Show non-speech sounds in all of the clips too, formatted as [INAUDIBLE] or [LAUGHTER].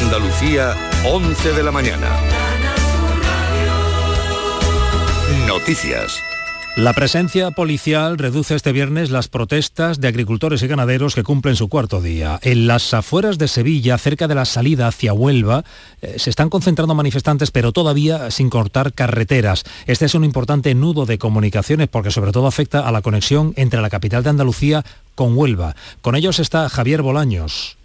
Andalucía, 11 de la mañana. Noticias. La presencia policial reduce este viernes las protestas de agricultores y ganaderos que cumplen su cuarto día. En las afueras de Sevilla, cerca de la salida hacia Huelva, eh, se están concentrando manifestantes, pero todavía sin cortar carreteras. Este es un importante nudo de comunicaciones porque sobre todo afecta a la conexión entre la capital de Andalucía con Huelva. Con ellos está Javier Bolaños.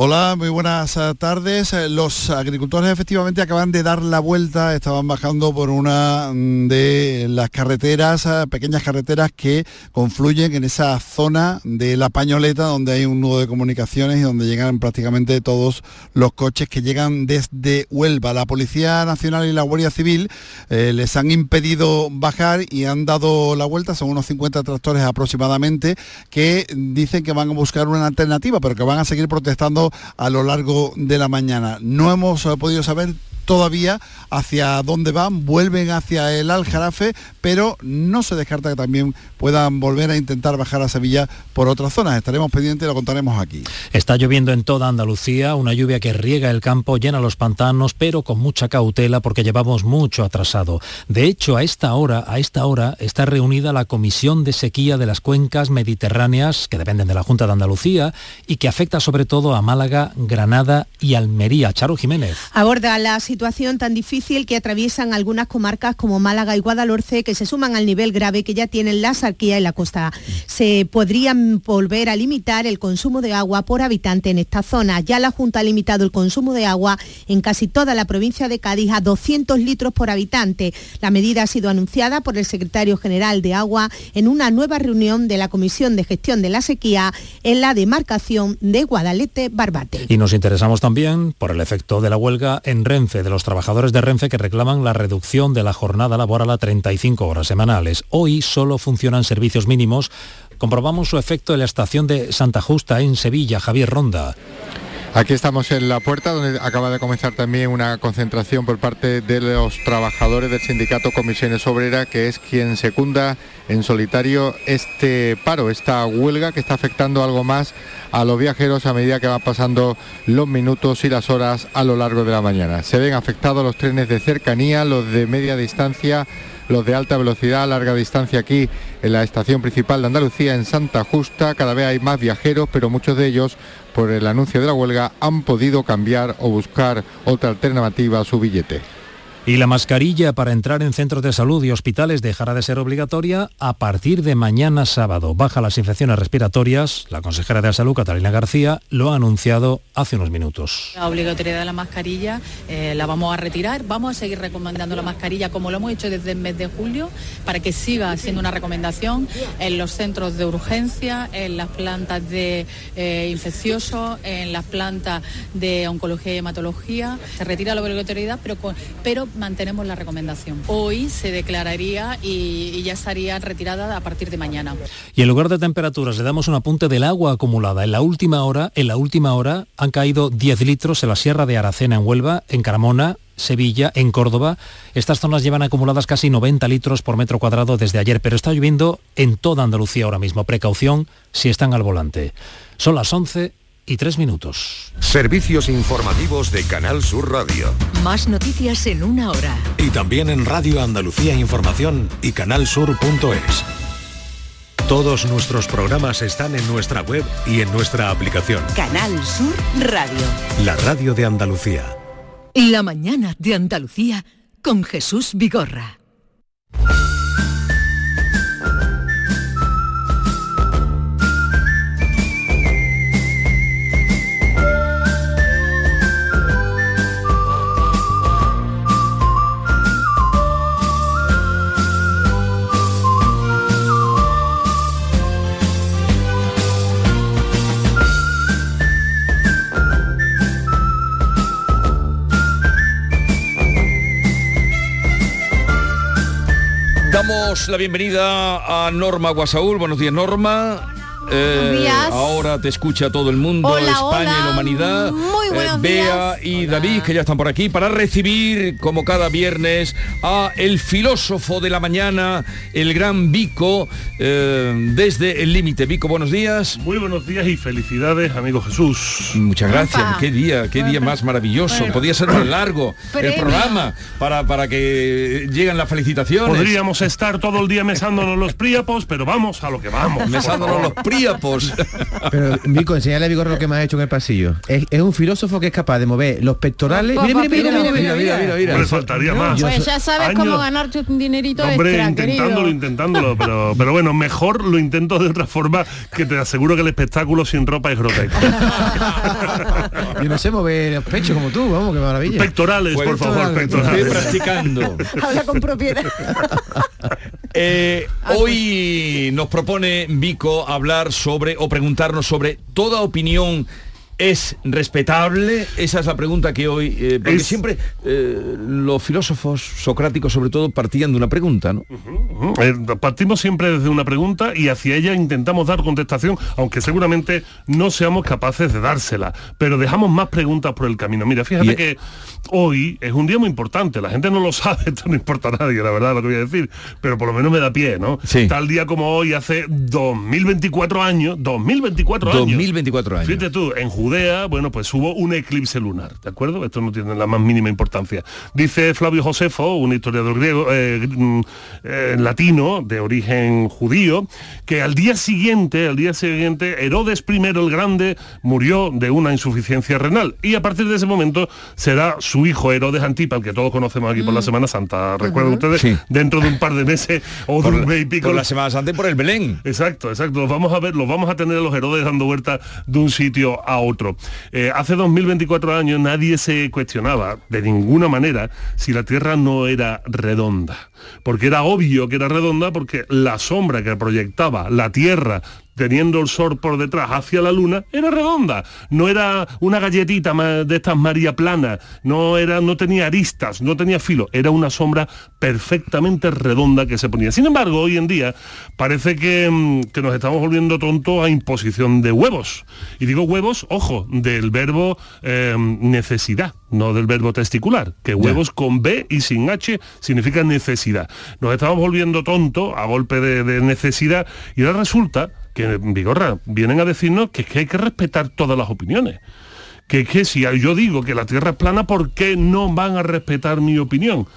Hola, muy buenas eh, tardes. Eh, los agricultores efectivamente acaban de dar la vuelta, estaban bajando por una mm, de las carreteras, eh, pequeñas carreteras que confluyen en esa zona de la pañoleta donde hay un nudo de comunicaciones y donde llegan prácticamente todos los coches que llegan desde Huelva. La Policía Nacional y la Guardia Civil les han impedido bajar y han dado la vuelta, son unos 50 tractores aproximadamente, que dicen que van a buscar una alternativa, pero que van a seguir protestando a lo largo de la mañana. No hemos eh, podido saber todavía hacia dónde van, vuelven hacia el Aljarafe, pero no se descarta que también puedan volver a intentar bajar a Sevilla por otras zonas. Estaremos pendientes y lo contaremos aquí. Está lloviendo en toda Andalucía, una lluvia que riega el campo, llena los pantanos, pero con mucha cautela porque llevamos mucho atrasado. De hecho, a esta hora, a esta hora está reunida la Comisión de Sequía de las Cuencas Mediterráneas que dependen de la Junta de Andalucía y que afecta sobre todo a Málaga, Granada y Almería. Charo Jiménez. Aborda la situación tan difícil que atraviesan algunas comarcas como Málaga y Guadalhorce, que se suman al nivel grave que ya tienen la sarquía y la costa. Se podrían volver a limitar el consumo de agua por habitante en esta zona. Ya la Junta ha limitado el consumo de agua en casi toda la provincia de Cádiz a 200 litros por habitante. La medida ha sido anunciada por el secretario general de Agua en una nueva reunión de la Comisión de Gestión de la Sequía en la demarcación de Guadalete Y nos interesamos también por el efecto de la huelga en Renfe de los trabajadores de Renfe que reclaman la reducción de la jornada laboral a 35 horas semanales. Hoy solo funcionan servicios mínimos. Comprobamos su efecto en la estación de Santa Justa en Sevilla. Javier Ronda. Aquí estamos en la puerta donde acaba de comenzar también una concentración por parte de los trabajadores del sindicato Comisiones Obreras, que es quien secunda en solitario este paro, esta huelga que está afectando algo más a los viajeros a medida que van pasando los minutos y las horas a lo largo de la mañana. Se ven afectados los trenes de cercanía, los de media distancia, los de alta velocidad, larga distancia aquí en la estación principal de Andalucía, en Santa Justa. Cada vez hay más viajeros, pero muchos de ellos, por el anuncio de la huelga, han podido cambiar o buscar otra alternativa a su billete. Y la mascarilla para entrar en centros de salud y hospitales dejará de ser obligatoria a partir de mañana sábado. Baja las infecciones respiratorias. La consejera de Salud, Catalina García, lo ha anunciado hace unos minutos. La obligatoriedad de la mascarilla eh, la vamos a retirar. Vamos a seguir recomendando la mascarilla como lo hemos hecho desde el mes de julio para que siga siendo una recomendación en los centros de urgencia, en las plantas de eh, infecciosos, en las plantas de oncología y hematología. Se retira la obligatoriedad, pero, pero mantenemos la recomendación. Hoy se declararía y, ya estaría retirada a partir de mañana. Y en lugar de temperaturas le damos un apunte del agua acumulada. En la última hora, en la última hora han caído 10 litros en la Sierra de Aracena en Huelva, en Caramona, Sevilla, en Córdoba. Estas zonas llevan acumuladas casi 90 litros por metro cuadrado desde ayer, pero está lloviendo en toda Andalucía ahora mismo. Precaución si están al volante. Son las 11 y tres minutos. Servicios informativos de Canal Sur Radio. Más noticias en una hora. Y también en Radio Andalucía Información y canalsur.es. Todos nuestros programas están en nuestra web y en nuestra aplicación. Canal Sur Radio. La radio de Andalucía. La mañana de Andalucía con Jesús Vigorra. La bienvenida a Norma Guasaúl. Buenos días, Norma. Eh, días. ahora te escucha todo el mundo, Hola, España hola. y la humanidad. Muy buenos Bea y David, que ya están por aquí, para recibir, como cada viernes, a el filósofo de la mañana, el gran Vico, eh, desde el límite. Vico, buenos días. Muy buenos días y felicidades, amigo Jesús. Muchas gracias. Opa. Qué día, qué día más maravilloso. Bueno. Podía ser más largo [COUGHS] el programa para, para que lleguen las felicitaciones. Podríamos estar todo el día mesándonos los príapos, pero vamos a lo que vamos. Mesándonos los favor. [LAUGHS] Piropos. Pero, Vico, enseñale a Vigor lo que me has hecho en el pasillo. Es, es, un filósofo que es capaz de mover los pectorales. Mira, mira, mira, mira, mira, mira, mira, mira. faltaría más. Pues ya sabes cómo ganarte un dinerito hombre, intentándolo, intentándolo, pero, pero bueno, mejor lo intento de otra forma que te aseguro que el espectáculo sin ropa es grotesco. [LAUGHS] Yo no sé mover los pechos como tú, vamos, qué maravilla. Pectorales, por favor, pectorales. Practicando. Habla con propiedad. [LAUGHS] Eh, hoy nos propone Vico hablar sobre o preguntarnos sobre toda opinión es respetable. Esa es la pregunta que hoy, eh, porque Es- siempre eh, los filósofos socráticos sobre todo partían de una pregunta, ¿no? Eh, Partimos siempre desde una pregunta y hacia ella intentamos dar contestación, aunque seguramente no seamos capaces de dársela, pero dejamos más preguntas por el camino. Mira, fíjate Y- que hoy es un día muy importante, la gente no lo [LAUGHS] sabe, esto no importa a nadie, la verdad, lo que voy a decir, pero por lo menos me da pie, ¿no? Sí. Tal día como hoy, hace 2024 años, 2024 años. 2024 años. Fíjate tú, en Judea, bueno, pues hubo un eclipse lunar, ¿de acuerdo? Esto no tiene la más mínima importancia. Dice Flavio Josefo, un historiador griego, eh, mm, eh, latino, de origen judío, que al día siguiente, al día siguiente, Herodes I el Grande murió de una insuficiencia renal. Y a partir de ese momento será su hijo Herodes Antipa, el que todos conocemos aquí por la Semana Santa. ¿Recuerdan ustedes? Sí. Dentro de un par de meses o de un mes y pico. por la Semana Santa y por el Belén. Exacto, exacto. Los vamos a ver, los vamos a tener a los Herodes dando vueltas de un sitio a otro. Eh, hace 2024 años nadie se cuestionaba de ninguna manera si la Tierra no era redonda. Porque era obvio que era redonda porque la sombra que proyectaba la Tierra teniendo el sol por detrás hacia la luna, era redonda. No era una galletita de estas María Plana, no, era, no tenía aristas, no tenía filo, era una sombra perfectamente redonda que se ponía. Sin embargo, hoy en día parece que, mm, que nos estamos volviendo tontos a imposición de huevos. Y digo huevos, ojo, del verbo eh, necesidad, no del verbo testicular, que huevos con B y sin H significa necesidad. Nos estamos volviendo tontos a golpe de, de necesidad y ahora resulta que, Vigorra, vienen a decirnos que, es que hay que respetar todas las opiniones. Que, que si yo digo que la Tierra es plana, ¿por qué no van a respetar mi opinión?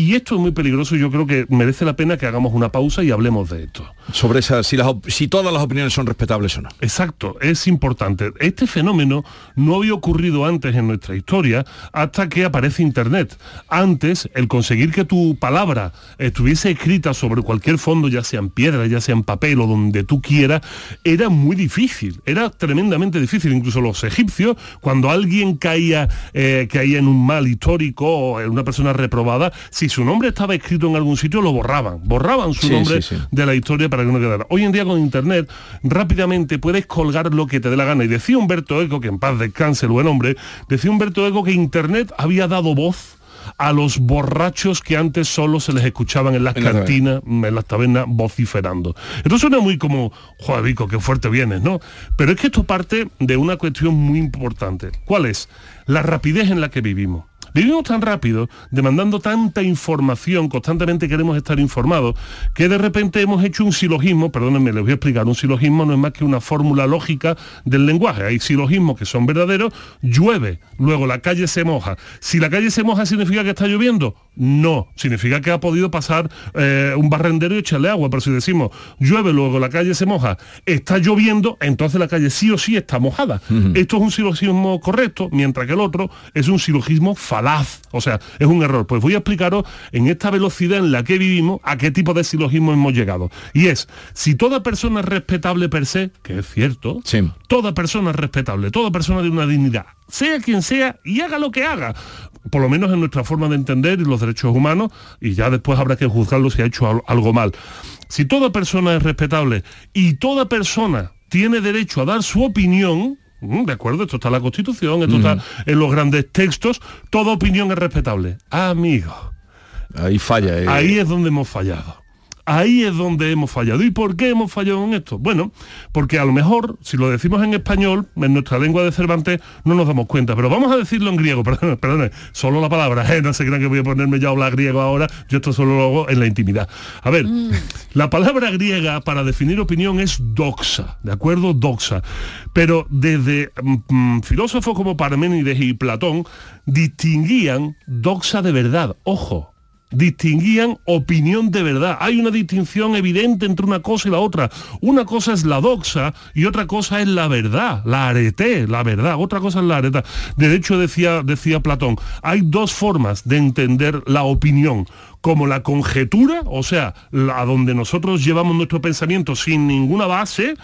Y esto es muy peligroso y yo creo que merece la pena que hagamos una pausa y hablemos de esto. Sobre esa, si, las si todas las opiniones son respetables o no. Exacto, es importante. Este fenómeno no había ocurrido antes en nuestra historia hasta que aparece Internet. Antes, el conseguir que tu palabra estuviese escrita sobre cualquier fondo, ya sea en piedra, ya sea en papel o donde tú quieras, era muy difícil, era tremendamente difícil. Incluso los egipcios, cuando alguien caía, eh, caía en un mal histórico o en una persona reprobada, si su nombre estaba escrito en algún sitio, lo borraban. Borraban su Sí, nombre sí, sí. de la historia para que no quedara. Hoy en día con internet rápidamente puedes colgar lo que te dé la gana. Y decía Humberto Eco, que en paz descanse el buen hombre, decía Humberto Eco que internet había dado voz a los borrachos que antes solo se les escuchaban en las En la cantinas, en las tabernas, vociferando. Esto suena muy como, joder, Vico, qué fuerte vienes, ¿no? Pero es que esto parte de una cuestión muy importante. ¿Cuál es? La rapidez en la que vivimos. Vivimos tan rápido, demandando tanta información, constantemente queremos estar informados, que de repente hemos hecho un silogismo, perdónenme, les voy a explicar, un silogismo no es más que una fórmula lógica del lenguaje. Hay silogismos que son verdaderos, llueve, luego la calle se moja. Si la calle se moja, ¿significa que está lloviendo? No, significa que ha podido pasar eh, un barrendero y echarle agua, pero si decimos llueve, luego la calle se moja, está lloviendo, entonces la calle sí o sí está mojada. Esto es un silogismo correcto, mientras que el otro es un silogismo falaz, o sea, es un error. Pues voy a explicaros en esta velocidad en la que vivimos a qué tipo de silogismo hemos llegado. Y es, si toda persona es respetable per se, que es cierto, toda persona es respetable, toda persona de una dignidad, sea quien sea y haga lo que haga, por lo menos en nuestra forma de entender y los derechos humanos, y ya después habrá que juzgarlo si ha hecho al- algo mal. Si toda persona es respetable y toda persona tiene derecho a dar su opinión, de acuerdo, esto está en la Constitución, esto está en los grandes textos, toda opinión es respetable. Amigo. Ahí falla. eh. Ahí es donde hemos fallado. Ahí es donde hemos fallado. ¿Y por qué hemos fallado en esto? Bueno, porque a lo mejor, si lo decimos en español, en nuestra lengua de Cervantes, no nos damos cuenta. Pero vamos a decirlo en griego, [LAUGHS] perdón, perdón solo la palabra, ¿eh? no se crean que voy a ponerme ya a hablar griego ahora, yo esto solo lo hago en la intimidad. A ver, la palabra griega para definir opinión es doxa, ¿de acuerdo? Doxa. Pero desde mm, filósofos como Parménides y Platón distinguían doxa de verdad, ojo, distinguían opinión de verdad. Hay una distinción evidente entre una cosa y la otra. Una cosa es la doxa y otra cosa es la verdad, la arete, la verdad. Otra cosa es la areta. De hecho, decía, decía Platón, hay dos formas de entender la opinión como la conjetura, o sea, a donde nosotros llevamos nuestro pensamiento sin ninguna base,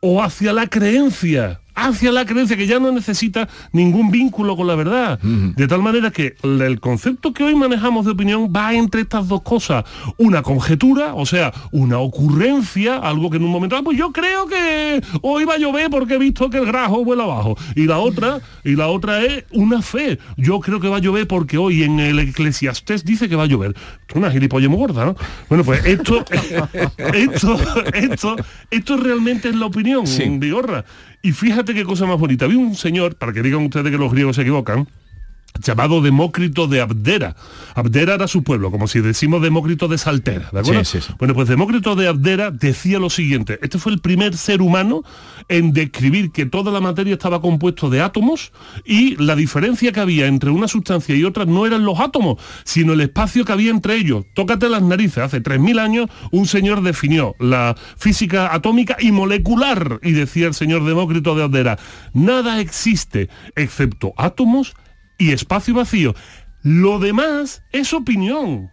o hacia la creencia, hacia la creencia que ya no necesita ningún vínculo con la verdad. De tal manera que el concepto que hoy manejamos de opinión va entre estas dos cosas. Una conjetura, o sea, una ocurrencia, algo que en un momento, ah, pues yo creo que hoy va a llover porque he visto que el grajo vuela abajo. Y la otra, y la otra es una fe. Yo creo que va a llover porque hoy en el Eclesiastés dice que va a llover. Una gilipollas muy gorda, ¿no? Bueno, pues esto, [LAUGHS] esto, esto, esto realmente es la opinión, Sí. Vigorra. Y fíjate qué cosa más bonita. Había un señor, para que digan ustedes que los griegos se equivocan, llamado Demócrito de Abdera. Abdera era su pueblo, como si decimos Demócrito de Saltera, ¿de acuerdo? Sí, sí, sí. Bueno, pues Demócrito de Abdera decía lo siguiente, este fue el primer ser humano en describir que toda la materia estaba compuesto de átomos y la diferencia que había entre una sustancia y otra no eran los átomos, sino el espacio que había entre ellos. Tócate las narices, hace 3.000 años un señor definió la física atómica y molecular y decía el señor Demócrito de Abdera, nada existe excepto átomos y espacio vacío. Lo demás es opinión.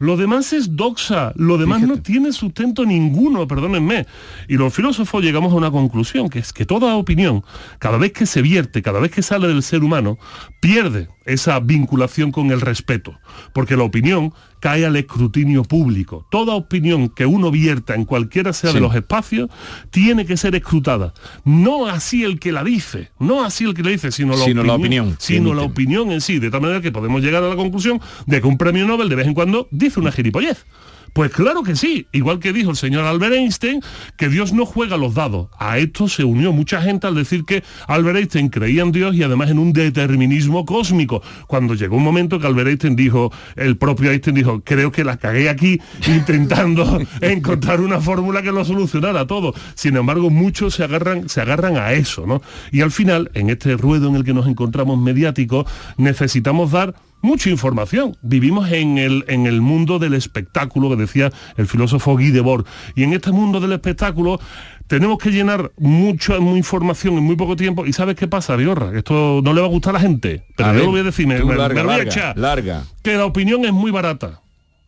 Lo demás es doxa, lo demás no tiene sustento ninguno, perdónenme. Y los filósofos llegamos a una conclusión, que es que toda opinión, cada vez que se vierte, cada vez que sale del ser humano, pierde esa vinculación con el respeto, porque la opinión cae al escrutinio público. Toda opinión que uno vierta en cualquiera sea de los espacios tiene que ser escrutada. No así el que la dice, no así el que la dice, sino la Sino la opinión, opinión que sino la opinión en sí, de tal manera que podemos llegar a la conclusión de que un premio Nobel de vez en cuando dice una gilipollez. Pues claro que sí, igual que dijo el señor Albert Einstein, que Dios no juega los dados. A esto se unió mucha gente al decir que Albert Einstein creía en Dios y además en un determinismo cósmico. Cuando llegó un momento que Albert Einstein dijo, el propio Einstein dijo, creo que la cagué aquí [LAUGHS] intentando [LAUGHS] encontrar una fórmula que lo solucionara todo. Sin embargo, muchos se agarran, se agarran a eso, ¿no? Y al final, en este ruedo en el que nos encontramos mediático, necesitamos dar mucha información. Vivimos en el, en el mundo del espectáculo, que decía el filósofo Guy Debord. Y en este mundo del espectáculo tenemos que llenar mucha información en muy poco tiempo. ¿Y sabes qué pasa, Biorra? Esto no le va a gustar a la gente. Pero A yo ver, lo voy a decir, me, voy a echar. larga. Que la opinión es muy barata.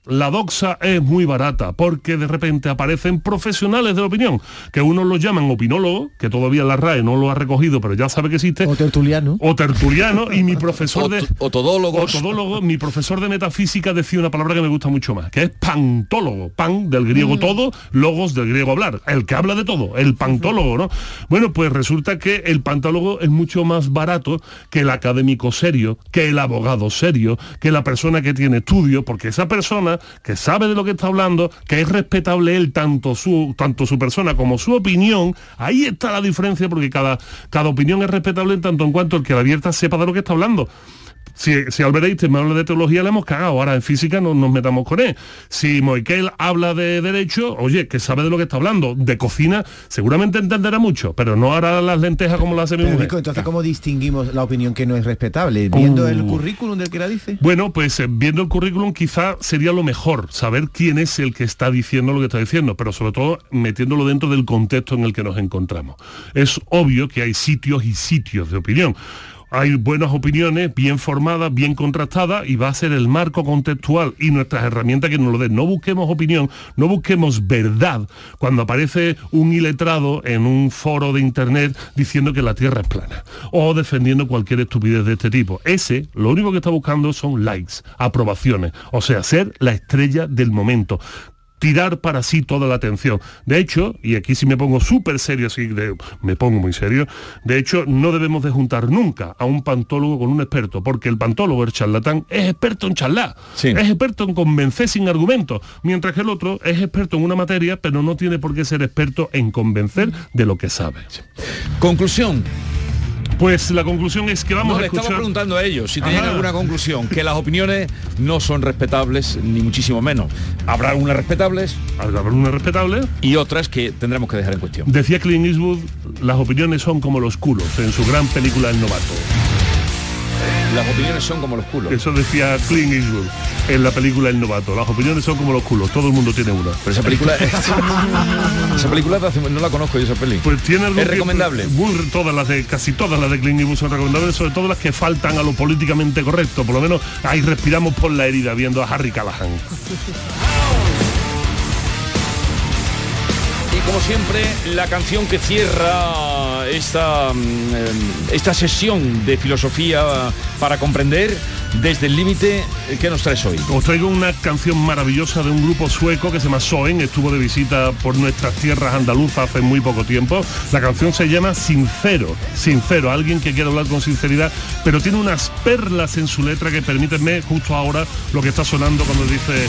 La doxa es muy barata porque de repente aparecen profesionales de la opinión, que unos los llaman opinólogos, que todavía la RAE no lo ha recogido, pero ya sabe que existe. O tertuliano. O tertuliano, y mi profesor de... O todólogos. Otodólogo, mi profesor de metafísica decía una palabra que me gusta mucho más, que es pantólogo. Pan del griego todo, logos del griego hablar. El que habla de todo, el pantólogo, ¿no? Bueno, pues resulta que el pantólogo es mucho más barato que el académico serio, que el abogado serio, que la persona que tiene estudio, porque esa persona que sabe de lo que está hablando, que es respetable él, tanto su, tanto su persona como su opinión, ahí está la diferencia, porque cada, cada opinión es respetable en tanto en cuanto el que la abierta sepa de lo que está hablando. Si, si Albert Einstein me habla de teología, le hemos cagado. Ahora en física no nos metamos con él. Si Moikel habla de derecho, oye, que sabe de lo que está hablando. De cocina, seguramente entenderá mucho, pero no hará las lentejas como las hace mi mujer. Entonces, ¿cómo distinguimos la opinión que no es respetable? ¿Viendo el Uh. currículum del que la dice? Bueno, pues eh, viendo el currículum quizá sería lo mejor, saber quién es el que está diciendo lo que está diciendo, pero sobre todo metiéndolo dentro del contexto en el que nos encontramos. Es obvio que hay sitios y sitios de opinión. Hay buenas opiniones, bien formadas, bien contrastadas, y va a ser el marco contextual y nuestras herramientas que nos lo den. No busquemos opinión, no busquemos verdad cuando aparece un iletrado en un foro de internet diciendo que la Tierra es plana o defendiendo cualquier estupidez de este tipo. Ese lo único que está buscando son likes, aprobaciones, o sea, ser la estrella del momento. Tirar para sí toda la atención. De hecho, y aquí sí me pongo súper serio, así de- me pongo muy serio, de hecho no debemos de juntar nunca a un pantólogo con un experto, porque el pantólogo, el charlatán, es experto en charlar, es experto en convencer sin argumentos, mientras que el otro es experto en una materia, pero no tiene por qué ser experto en convencer de lo que sabe. Conclusión. Pues la conclusión es que vamos No, a escuchar... estaba preguntando a ellos si tenían Ajá. alguna conclusión, que las opiniones no son respetables, ni muchísimo menos. Habrá algunas respetables. Habrá algunas respetables. Y otras que tendremos que dejar en cuestión. Decía Clint Eastwood, las opiniones son como los culos en su gran película El Novato. Las opiniones son como los culos. Eso decía Clint Eastwood en la película El Novato. Las opiniones son como los culos, todo el mundo tiene una. Pero esa película, [LAUGHS] esa película no la conozco yo esa peli. Pues tiene algo es que- recomendable. muy- todas las de casi todas las de Clint Eastwood son recomendables, sobre todo las que faltan a lo políticamente correcto. Por lo menos ahí respiramos por la herida viendo a Harry Callahan. Y como siempre, la canción que cierra esta, mm, eh, esta sesión de filosofía para comprender desde el límite, eh, ¿qué nos traes hoy? Os traigo una canción maravillosa de un grupo sueco que se llama Soen, estuvo de visita por nuestras tierras andaluzas hace muy poco tiempo. La canción se llama Sincero, Sincero, alguien que quiere hablar con sinceridad, pero tiene unas perlas en su letra que permítanme justo ahora lo que está sonando cuando dice,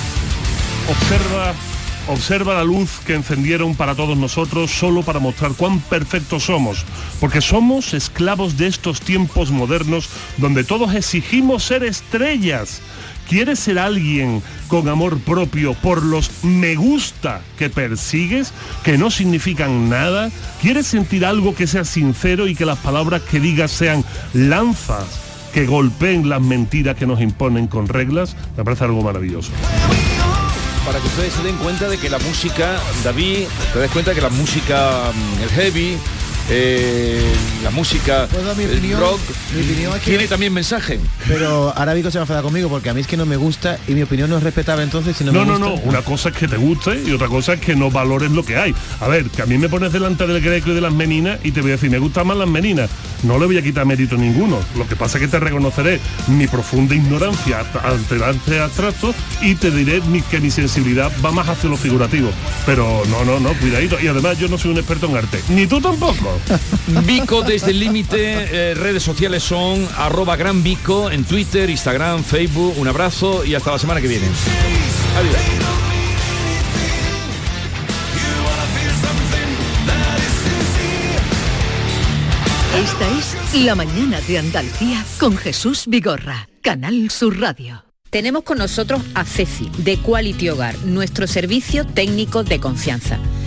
observa Observa la luz que encendieron para todos nosotros solo para mostrar cuán perfectos somos, porque somos esclavos de estos tiempos modernos donde todos exigimos ser estrellas. ¿Quieres ser alguien con amor propio por los me gusta que persigues, que no significan nada? ¿Quieres sentir algo que sea sincero y que las palabras que digas sean lanzas que golpeen las mentiras que nos imponen con reglas? Me parece algo maravilloso. Para que ustedes se den cuenta de que la música, David, te des cuenta que la música, mm, el heavy, eh, la música, mi el opinión? rock, Mi opinión es que- tiene también mensaje. Pero ahora Vico se va a enfadar conmigo porque a mí es que no me gusta y mi opinión no es respetable entonces si no, No, me no, no, gusta. una cosa es que te guste y otra cosa es que no valores lo que hay. A ver, que a mí me pones delante del greco y de las meninas y te voy a decir, me gustan más las meninas. No le voy a quitar mérito ninguno. Lo que pasa es que te reconoceré mi profunda ignorancia ante el arte abstracto y te diré mi- que mi sensibilidad va más hacia lo figurativo. Pero no, no, no, cuidadito. Y además yo no soy un experto en arte. Ni tú tampoco. [LAUGHS] Vico desde el límite, eh, redes sociales son arroba gran Vico en Twitter, Instagram, Facebook. Un abrazo y hasta la semana que viene. Adiós. Esta es La Mañana de Andalucía con Jesús Vigorra, Canal Sur Radio. Tenemos con nosotros a Ceci, de Quality Hogar, nuestro servicio técnico de confianza.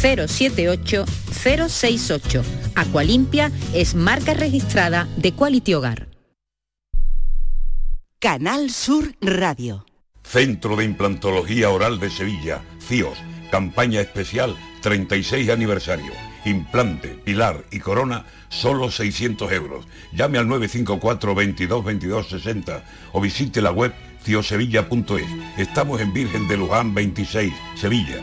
078 068. Aqualimpia es marca registrada de Quality Hogar. Canal Sur Radio. Centro de Implantología Oral de Sevilla, CIOS, campaña especial 36 aniversario. Implante, pilar y corona, solo 600 euros. Llame al 954 22 22 60 o visite la web ciosevilla.es. Estamos en Virgen de Luján 26, Sevilla.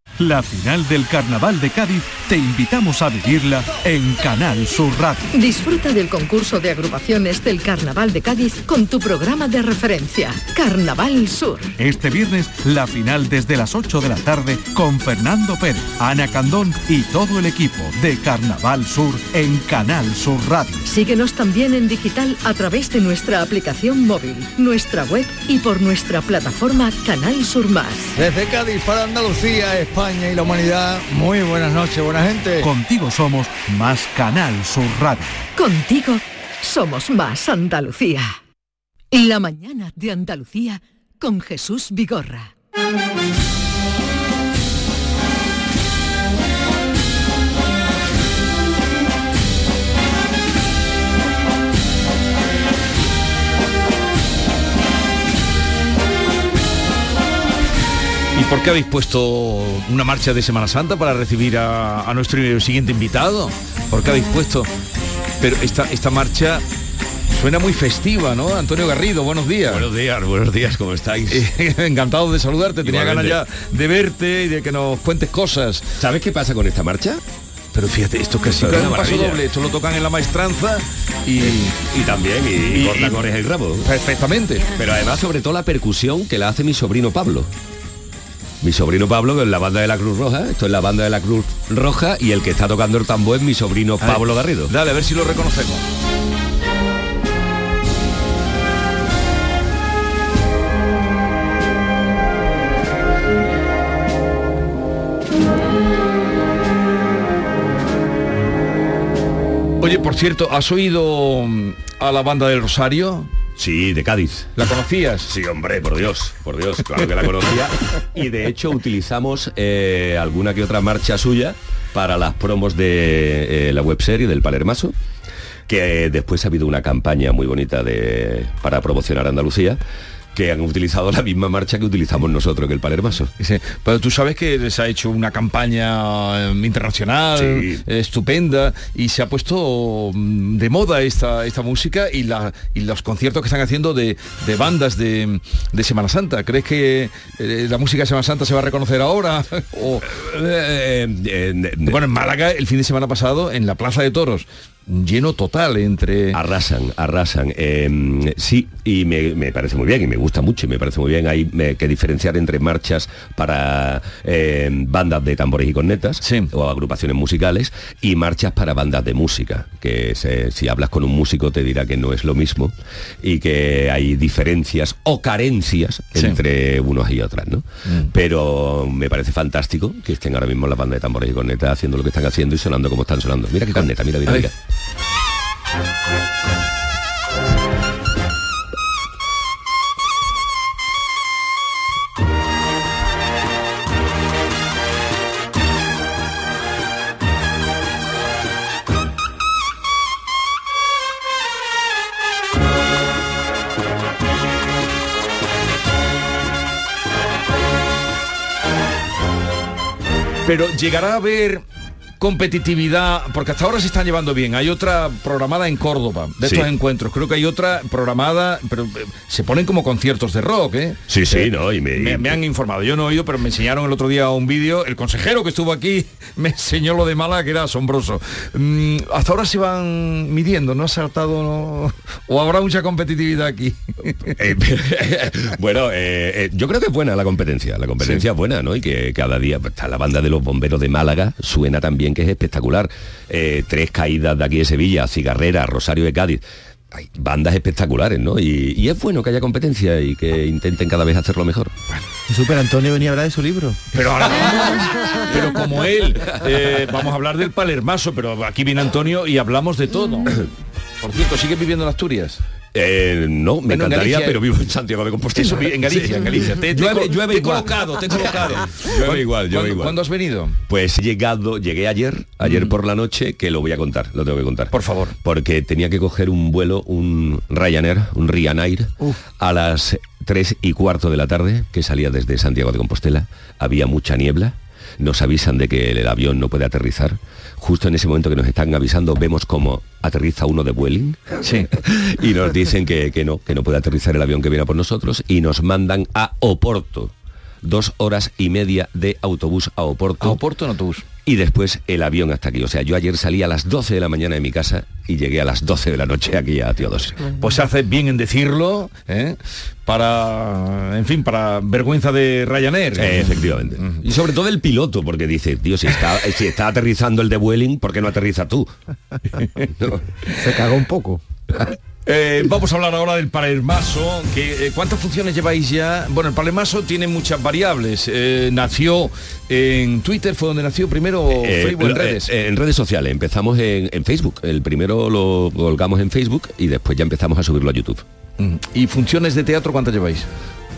La final del Carnaval de Cádiz te invitamos a vivirla en Canal Sur Radio. Disfruta del concurso de agrupaciones del Carnaval de Cádiz con tu programa de referencia, Carnaval Sur. Este viernes la final desde las 8 de la tarde con Fernando Pérez, Ana Candón y todo el equipo de Carnaval Sur en Canal Sur Radio. Síguenos también en digital a través de nuestra aplicación móvil, nuestra web y por nuestra plataforma Canal Sur Más. Desde Cádiz para Andalucía, España y la humanidad, muy buenas noches, buena gente. Contigo somos más Canal Sur Radio. Contigo somos más Andalucía. La mañana de Andalucía con Jesús Vigorra. Por qué habéis puesto una marcha de Semana Santa para recibir a, a nuestro siguiente invitado? ¿Por qué habéis puesto? Pero esta, esta marcha suena muy festiva, ¿no? Antonio Garrido, buenos días. Buenos días, buenos días, ¿cómo estáis? [LAUGHS] Encantado de saludarte, tenía ganas ya de verte y de que nos cuentes cosas. ¿Sabes qué pasa con esta marcha? Pero fíjate, esto casi Esto es es un paso doble, esto lo tocan en la maestranza y, y también y, cortan oreja y rabo. Perfectamente. Pero además sobre todo la percusión que la hace mi sobrino Pablo. Mi sobrino Pablo, que es la banda de la Cruz Roja, esto es la banda de la Cruz Roja y el que está tocando el tambor es mi sobrino Pablo Garrido. Dale, a ver si lo reconocemos. Oye, por cierto, ¿has oído mm, a la banda del Rosario? Sí, de Cádiz. ¿La conocías? Sí, hombre, por Dios, por Dios, claro que la conocía. Y de hecho utilizamos eh, alguna que otra marcha suya para las promos de eh, la webserie del Palermaso, que eh, después ha habido una campaña muy bonita de, para promocionar Andalucía, que han utilizado la misma marcha que utilizamos nosotros en el Palermaso. Sí, pero tú sabes que les ha hecho una campaña eh, internacional Sí. estupenda y se ha puesto mm, de moda esta, esta música y, la, y los conciertos que están haciendo de, de bandas de, de Semana Santa. ¿Crees que eh, la música de Semana Santa se va a reconocer ahora? [LAUGHS] O- Eh, bueno, en Málaga el fin de semana pasado, en la Plaza de Toros, lleno total entre... Arrasan, arrasan. Eh, sí, y me, me parece muy bien, y me gusta mucho, y me parece muy bien. Hay eh, que diferenciar entre marchas para eh, bandas de tambores y cornetas, o agrupaciones musicales, y marchas para bandas de música, que se- si hablas con un músico te dirá que no es lo mismo, y que hay diferencias o carencias Sí. entre unos y otras, ¿no? Mm. Pero me parece fantástico que estén ahora mismo las bandas de tambores y cornetas haciendo lo que están haciendo y sonando como están sonando. Mira qué corneta, mira, mira, mira. Pero llegará a haber competitividad, porque hasta ahora se están llevando bien. Hay otra programada en Córdoba, de Sí. estos encuentros. Creo que hay otra programada, pero eh, se ponen como conciertos de rock, ¿eh? Sí, sí, Eh, ¿no? Y me- me, me han informado. Yo no he oído, pero me enseñaron el otro día un vídeo. El consejero que estuvo aquí [LAUGHS] me enseñó lo de Málaga, que era asombroso. Mm, hasta ahora se van midiendo, ¿no ha saltado? no? ¿O habrá mucha competitividad aquí? [LAUGHS] Eh, [LAUGHS] bueno, eh, yo creo que es buena la competencia, la competencia Sí. es buena, ¿no? Y que cada día pues, está la banda de los bomberos de Málaga, suena también que es espectacular. Eh, tres caídas de aquí de Sevilla, Cigarrera, Rosario de Cádiz. Hay bandas espectaculares, ¿no? Y, y es bueno que haya competencia y que intenten cada vez hacerlo mejor. Super Antonio venía a hablar de su libro. Pero ahora vamos, [LAUGHS] pero como él, eh, vamos a hablar del palermaso, pero aquí viene Antonio y hablamos de todo. [CLEARS THROAT] Por cierto, ¿sigue viviendo en Asturias? Eh, no, me Bueno, encantaría, pero vivo en Santiago de Compostela. En Galicia, Sí. en Galicia. Te, te llueve, co- llueve te he colocado, te he colocado. [LAUGHS] Llueve igual, llueve ¿Cuándo- igual. ¿Cuándo has venido? Pues he llegado, llegué ayer, ayer por la noche, que lo voy a contar, lo tengo que contar. Por favor. Porque tenía que coger un vuelo, un Ryanair, un Ryanair, a las 3 y cuarto de la tarde, que salía desde Santiago de Compostela. Había mucha niebla. Nos avisan de que el avión no puede aterrizar. Justo en ese momento que nos están avisando, vemos como aterriza uno de Vueling. Sí. [LAUGHS] y nos dicen que, que no, que no puede aterrizar el avión que viene a por nosotros y nos mandan a Oporto. Dos horas y media de autobús a Oporto. A Oporto en autobús. Y después el avión hasta aquí. O sea, yo ayer salí a las 12 de la mañana de mi casa y llegué a las 12 de la noche aquí a Teodosia. Pues hace bien en decirlo, ¿eh? para, en fin, para vergüenza de Ryanair. Eh, efectivamente. Y sobre todo el piloto, porque dice, tío, si está, [LAUGHS] si está aterrizando el de Vueling, ¿por qué no aterriza tú? [LAUGHS] Se cagó un poco. [LAUGHS] Eh, vamos a hablar ahora del palermaso. Que, eh, ¿Cuántas funciones lleváis ya? Bueno, el palermaso tiene muchas variables. Eh, nació en Twitter, fue donde nació primero, Facebook, en redes. en redes sociales. Empezamos en, en Facebook. El primero lo colgamos en Facebook y después ya empezamos a subirlo a YouTube. Mm. ¿Y funciones de teatro cuántas lleváis?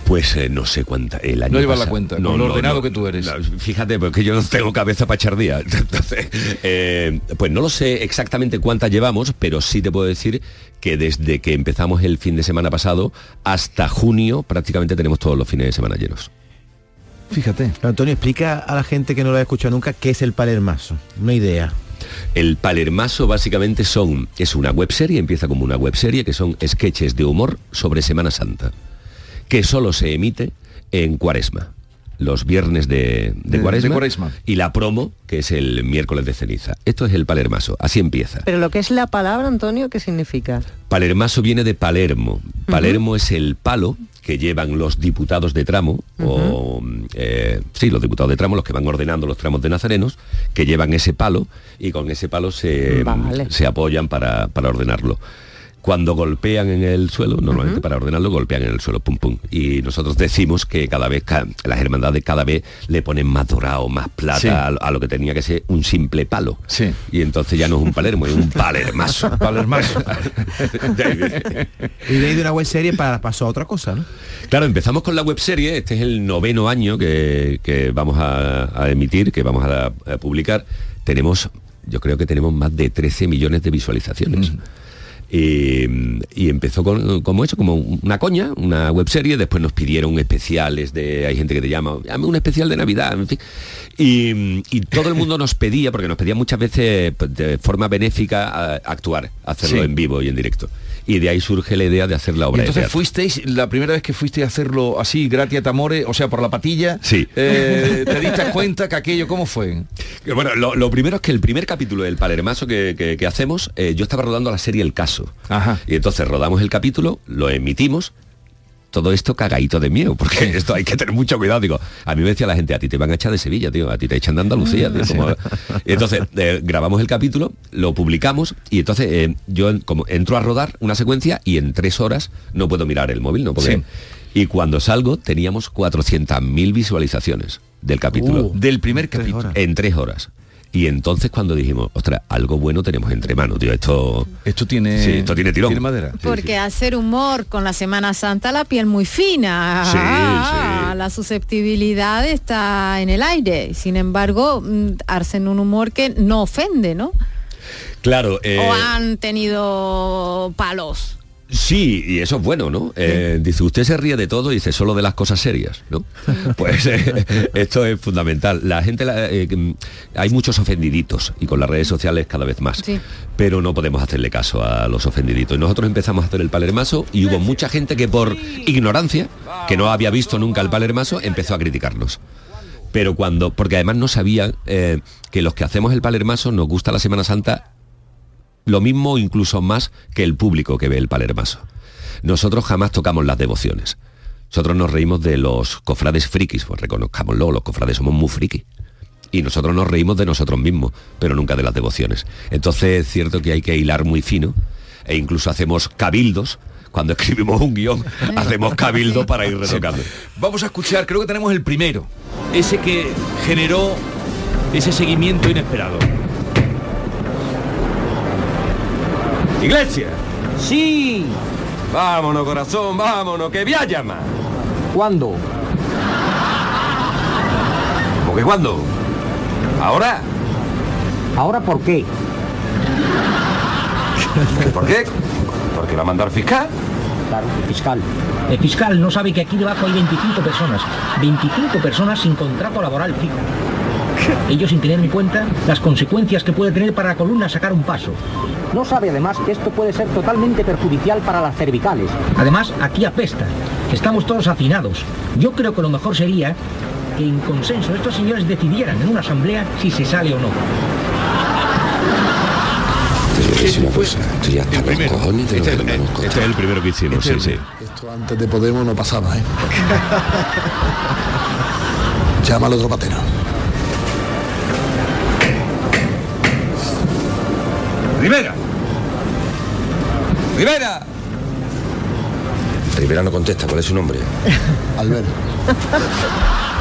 Pues eh, no sé cuánta. El año No llevas la cuenta, con lo ordenado que tú eres. no, fíjate, porque yo no tengo cabeza para echar día. [LAUGHS] Entonces, eh, pues no lo sé exactamente cuántas llevamos, pero sí te puedo decir que desde que empezamos el fin de semana pasado hasta junio prácticamente tenemos todos los fines de semana llenos. Fíjate. Antonio, explica a la gente que no lo ha escuchado nunca qué es el palermaso. Una idea. El Palermaso básicamente son, es una webserie, empieza como una webserie, que son sketches de humor sobre Semana Santa, que solo se emite en Cuaresma, los viernes de, de De- cuaresma, de Cuaresma. y la promo, que es el miércoles de ceniza. Esto es el Palermaso, así empieza. Pero lo que es la palabra, Antonio, ¿qué significa? Palermaso viene de Palermo. Palermo es el palo que llevan los diputados de tramo, o eh, sí, los diputados de tramo, los que van ordenando los tramos de nazarenos, que llevan ese palo y con ese palo se, Vale. se apoyan para, para ordenarlo. Cuando golpean en el suelo, normalmente para ordenarlo golpean en el suelo, pum pum. Y nosotros decimos que cada vez, las hermandades cada vez le ponen más dorado, más plata Sí. a, a lo que tenía que ser un simple palo. Sí. Y entonces ya no es un palermo, es un palermaso. [LAUGHS] Palermaso. [LAUGHS] Y de ahí de una web serie para, pasó a otra cosa, ¿no? Claro, empezamos con la webserie, este es el noveno año que, que vamos a, a emitir, que vamos a, a publicar. Tenemos, yo creo que tenemos más de 13 millones de visualizaciones. Y, y empezó con, como eso, como una coña, una webserie, después nos pidieron especiales de, hay gente que te llama, llame un especial de Navidad, en fin. Y, y todo el mundo nos pedía, porque nos pedía muchas veces pues, de forma benéfica a- actuar, hacerlo Sí. en vivo y en directo. Y de ahí surge la idea de hacer la obra entonces fuisteis, la primera vez que fuiste a hacerlo así, gratia tamore, o sea, por la patilla, Sí. eh, te diste cuenta que aquello, ¿cómo fue? Que Bueno, lo, lo primero es que el primer capítulo del Palermaso que, que- que hacemos, eh, yo estaba rodando la serie El Caso. Y entonces rodamos el capítulo, lo emitimos, todo esto cagadito de miedo, porque esto hay que tener mucho cuidado. Digo, a mí me decía la gente, a ti te van a echar de Sevilla, tío, a ti te echan de Andalucía, tío. como- [LAUGHS] Y entonces eh, grabamos el capítulo, lo publicamos y entonces eh, yo como entro a rodar una secuencia y en tres horas no puedo mirar el móvil, no porque Sí. y cuando salgo teníamos 400.000 visualizaciones del capítulo. Uh, del primer capítulo. En tres horas. Y entonces cuando dijimos, ostras, algo bueno tenemos entre manos, tío, esto... Esto tiene... Sí, esto tiene tirón. Tiene madera. Porque hacer humor con la Semana Santa la piel muy fina. Sí, Ah, La susceptibilidad está en el aire. Sin embargo, mm, hacen un humor que no ofende, ¿no? Claro, eh, O han tenido palos. Sí, y eso es bueno, ¿no? Eh, dice, usted se ríe de todo y dice solo de las cosas serias, ¿no? [LAUGHS] Pues eh, esto es fundamental. La gente, la- eh, que, hay muchos ofendiditos y con las redes sociales cada vez más. Sí. pero no podemos hacerle caso a los ofendiditos. Nosotros empezamos a hacer el palermaso y hubo mucha gente que por ignorancia, que no había visto nunca el palermaso, empezó a criticarnos. Pero cuando, porque además no sabían eh, que los que hacemos el palermaso nos gusta la Semana Santa lo mismo incluso más que el público que ve el palermaso. Nosotros jamás tocamos las devociones. Nosotros nos reímos de los cofrades frikis, pues reconozcámoslo, los cofrades somos muy frikis. Y nosotros nos reímos de nosotros mismos, pero nunca de las devociones. Entonces es cierto que hay que hilar muy fino e incluso hacemos cabildos cuando [LAUGHS] escribimos un guion, [LAUGHS] hacemos cabildo para ir retocando. Vamos a escuchar, creo que tenemos el primero, ese que generó ese seguimiento inesperado. Iglesia. Sí. Vámonos, corazón, vámonos, que voy a llamar. ¿Cuándo? ¿Cómo que cuándo? ¿Ahora? ¿Ahora por qué? ¿Por qué? ¿Porque va a mandar fiscal? Claro, el fiscal. El fiscal no sabe que aquí debajo hay 25 personas. 25 personas sin contrato laboral fijo. Ellos sin tener en cuenta las consecuencias que puede tener para la columna sacar un paso. No sabe además que esto puede ser totalmente perjudicial para las cervicales. Además, aquí apesta. Estamos todos hacinados. Yo creo que lo mejor sería que en consenso estos señores decidieran en una asamblea si se sale o no. Te voy a decir una cosa, ya los cojones de. Este es el primero que hicimos, sí, sí. Esto antes de Podemos no pasaba, ¿eh? [LAUGHS] Llama al otro patero. ¡Rivera! ¡Rivera! Rivera no contesta, ¿cuál es su nombre? [LAUGHS] Albert.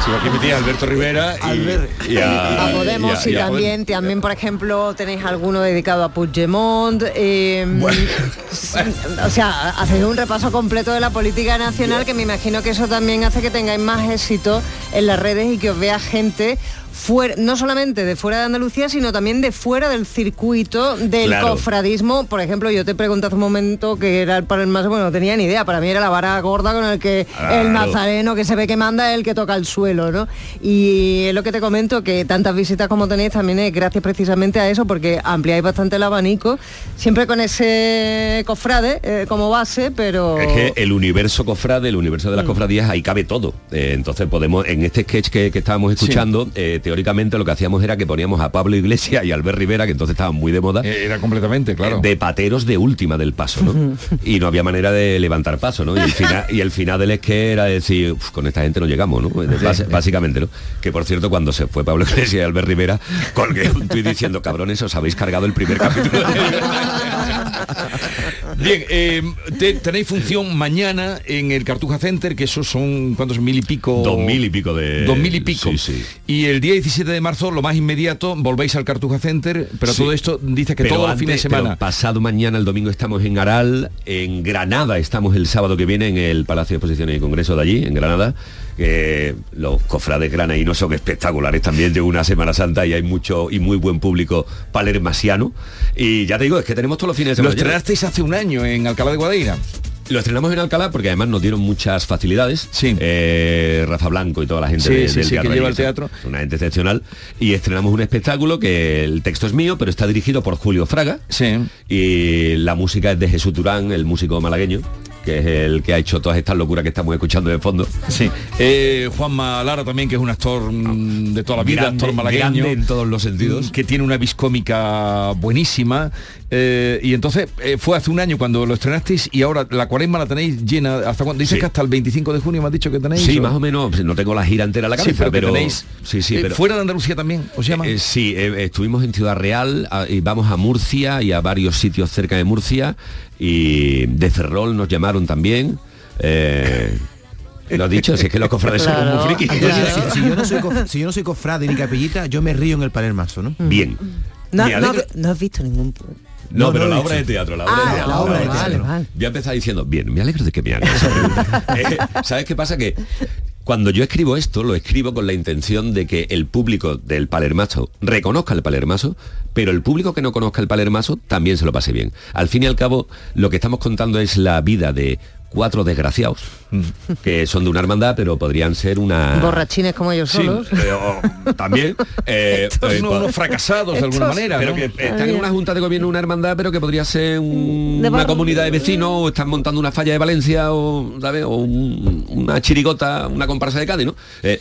Sí, aquí metía Alberto Rivera y, y a, a- Podemos y a- y, y a- también, también por ejemplo tenéis alguno dedicado a Puigdemont eh, [LAUGHS] o sea hacéis un repaso completo de la política nacional que me imagino que eso también hace que tengáis más éxito en las redes y que os vea gente fuera, no solamente de fuera de Andalucía sino también de fuera del circuito del Claro. cofradismo por ejemplo yo te pregunté hace un momento que era el para el más bueno no tenía ni idea para mí era la vara gorda con el que Claro. el nazareno que se ve que manda es el que toca el suelo, ¿no? Y es lo que te comento, que tantas visitas como tenéis también es gracias precisamente a eso, porque ampliáis bastante el abanico, siempre con ese cofrade eh, como base, pero... Es que el universo cofrade, el universo de las cofradías, ahí cabe todo. Eh, entonces podemos, en este sketch que, que estábamos escuchando, eh, teóricamente lo que hacíamos era que poníamos a Pablo Iglesias y Albert Rivera, que entonces estaban muy de moda. Era completamente, claro. De pateros de última del paso, ¿no? [LAUGHS] y no había manera de levantar paso, ¿no? Y el final, y el final del sketch era decir, "Uf, con esta gente no llegamos, ¿no? Básicamente, ¿no? Que por cierto, cuando se fue Pablo Iglesias y Albert Rivera, colgué un tuit diciendo, cabrones, os habéis cargado el primer capítulo. [LAUGHS] Bien, eh, te- tenéis función mañana en el Cartuja Center, que esos son, ¿cuántos? Mil y pico. Dos mil y pico de... Dos mil y pico. Sí, sí. Y el día 17 de marzo, lo más inmediato, volvéis al Cartuja Center, pero Sí. todo esto dice que Pero todos los antes- fines de semana. pasado mañana, el domingo, estamos en Aral, en Granada estamos el sábado que viene en el Palacio de Exposiciones y Congreso de allí, en Granada. que los cofrades granaínos son espectaculares también de una Semana Santa y hay mucho y muy buen público palermasiano. Y ya te digo, es que tenemos todos los fines de semana. llenos. estrenasteis hace un año en Alcalá de Guadaira. Lo estrenamos en Alcalá porque además nos dieron muchas facilidades. Eh, Rafa Blanco y toda la gente Sí, de- sí, del sí, que teatro. lleva el teatro. Una gente excepcional. Y estrenamos un espectáculo que el texto es mío, pero está dirigido por Julio Fraga. Y la música es de Jesús Durán, el músico malagueño, que es el que ha hecho todas estas locuras que estamos escuchando de fondo. Sí. Eh, Juanma Lara también, que es un actor mm, de toda la vida, Grande, actor malagueño. en todos los sentidos. Que tiene una viscómica buenísima. Eh, y entonces eh, fue hace un año cuando lo estrenasteis y ahora la cuaresma la tenéis llena. ¿Hasta cuándo? Dices Sí. que hasta el 25 de junio me has dicho que tenéis. Sí, ¿o? más o menos, no tengo la gira entera en la Sí, cabeza, pero que pero, tenéis, sí, sí, eh, pero fuera de Andalucía también, ¿os llaman? Eh, sí, eh, estuvimos en Ciudad Real a- y vamos a Murcia y a varios sitios cerca de Murcia y de Ferrol nos llamaron también. Eh, lo has dicho, si es que los cofrades somos muy frikis. Si, si yo no soy cof- si yo no soy cofrade ni capellita, yo me río en el palermazo, ¿no? Bien. No has visto ningún... No, No, pero no la obra de teatro, la obra Ah, de teatro. la obra de teatro. Vale, Voy a empezar diciendo, bien, me alegro de que me hagas esa pregunta. [LAUGHS] Eh, ¿Sabes qué pasa? Que cuando yo escribo esto, lo escribo con la intención de que el público del palermazo reconozca el palermazo, pero el público que no conozca el palermazo también se lo pase bien. Al fin y al cabo, lo que estamos contando es la vida de cuatro desgraciados, que son de una hermandad, pero podrían ser una... Borrachines como ellos Sí, solos. eh, o- también. eh, [LAUGHS] Estos eh, son po- unos fracasados de alguna manera, pero ¿no? que están en una junta de gobierno, una hermandad, pero que podría ser un- una comunidad de vecinos, o están montando una falla de Valencia, o, ¿sabes? o un- una chirigota, una comparsa de Cádiz, ¿no? Eh,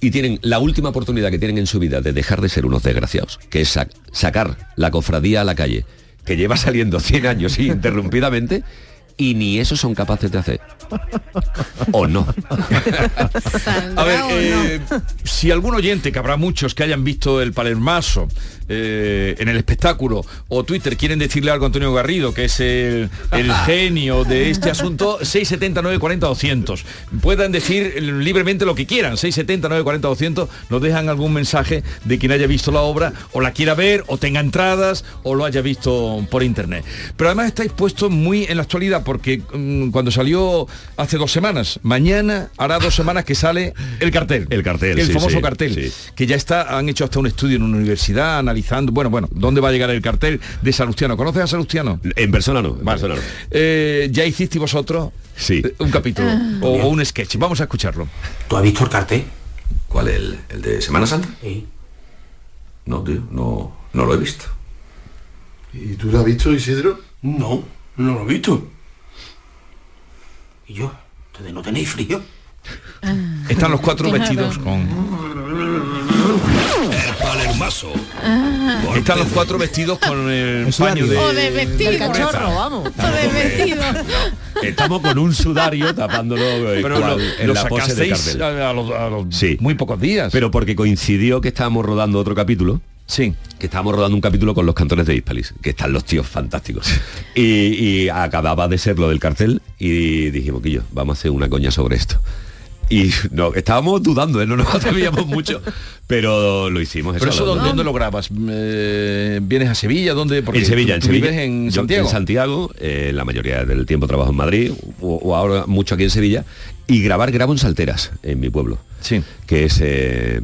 y tienen la última oportunidad que tienen en su vida de dejar de ser unos desgraciados, que es sac- sacar la cofradía a la calle, que lleva saliendo 100 años [LAUGHS] interrumpidamente, y ni eso son capaces de hacer. ¿O no? A ver, eh, si algún oyente, que habrá muchos que hayan visto el Palermaso eh, en el espectáculo o Twitter, quieren decirle algo a Antonio Garrido, que es el, el [LAUGHS] genio de este asunto, 679 40 200. Puedan decir libremente lo que quieran, 679 40 200, nos dejan algún mensaje de quien haya visto la obra o la quiera ver o tenga entradas o lo haya visto por internet. Pero además estáis puestos muy en la actualidad porque mm, cuando salió hace dos semanas, mañana hará dos semanas que sale el cartel. El cartel, El sí, famoso sí, cartel. sí. Que ya está, han hecho hasta un estudio en una universidad analizando, bueno, bueno, ¿dónde va a llegar el cartel de Salustiano? ¿Conoces a Salustiano? En persona no. en Vale. persona no. Eh, ¿Ya hicisteis vosotros Sí. eh, un capítulo o, o un sketch? Vamos a escucharlo. ¿Tú has visto el cartel? ¿Cuál? ¿El, el de Semana Santa? Sí. No, tío, no, no lo he visto. ¿Y tú lo has visto, Isidro? No, no lo he visto. ¿Y yo? ¿Ustedes no tenéis frío? Están los cuatro vestidos con... El palermaso. Están los cuatro vestidos con el paño de... O de vestido. Cachorro, vamos. O de vestido. Estamos con un sudario tapándolo eh, Pero cual- lo, en lo la pose de cartel. a, a los, a los Sí. muy pocos días. Pero porque coincidió que estábamos rodando otro capítulo. Sí. Que estábamos rodando un capítulo con los cantores de Hispalis, que están los tíos fantásticos. [LAUGHS] Y, y acababa de ser lo del cartel y dijimos que yo, vamos a hacer una coña sobre esto. Y no, estábamos dudando, ¿eh? no nos atrevíamos mucho, pero lo hicimos. Pero eso, lo- ¿dónde, dónde lo grabas? Eh, ¿Vienes a Sevilla? ¿Dónde? Porque en Sevilla, tú- en Sevilla. vives en Yo Santiago. En Santiago, eh, la mayoría del tiempo trabajo en Madrid, o, o ahora mucho aquí en Sevilla, y grabar grabo en Salteras, en mi pueblo. Sí. Que es eh,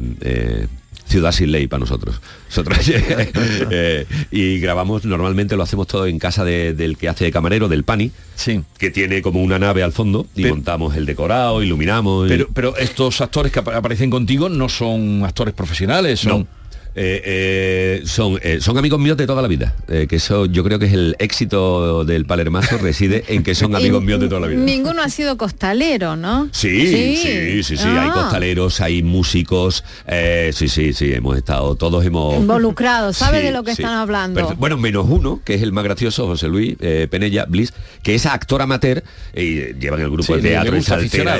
ciudad sin ley para nosotros. Nosotros [LAUGHS] eh, y grabamos, normalmente lo hacemos todo en casa de- del que hace de camarero, del Pani, sí. que tiene como una nave al fondo, y Pero- montamos el decorado, iluminamos. y- Pero, pero estos actores que apa- aparecen contigo no son actores profesionales, son... No. Eh, eh, son, eh, son amigos míos de toda la vida. Eh, que eso yo creo que es el éxito del Palermazo reside en que son [LAUGHS] amigos míos de toda la vida. Ninguno ha sido costalero, ¿no? Sí, sí, sí, sí, hay Ah. costaleros, hay músicos, eh, sí, sí, sí, hemos estado, todos hemos... Involucrados, ¿sabe Sí, de lo que sí. están hablando? Bueno, menos uno, que es el más gracioso, José Luis eh, Penella, Bliss, que es actor amateur y lleva en el grupo Sí, de teatro y saltera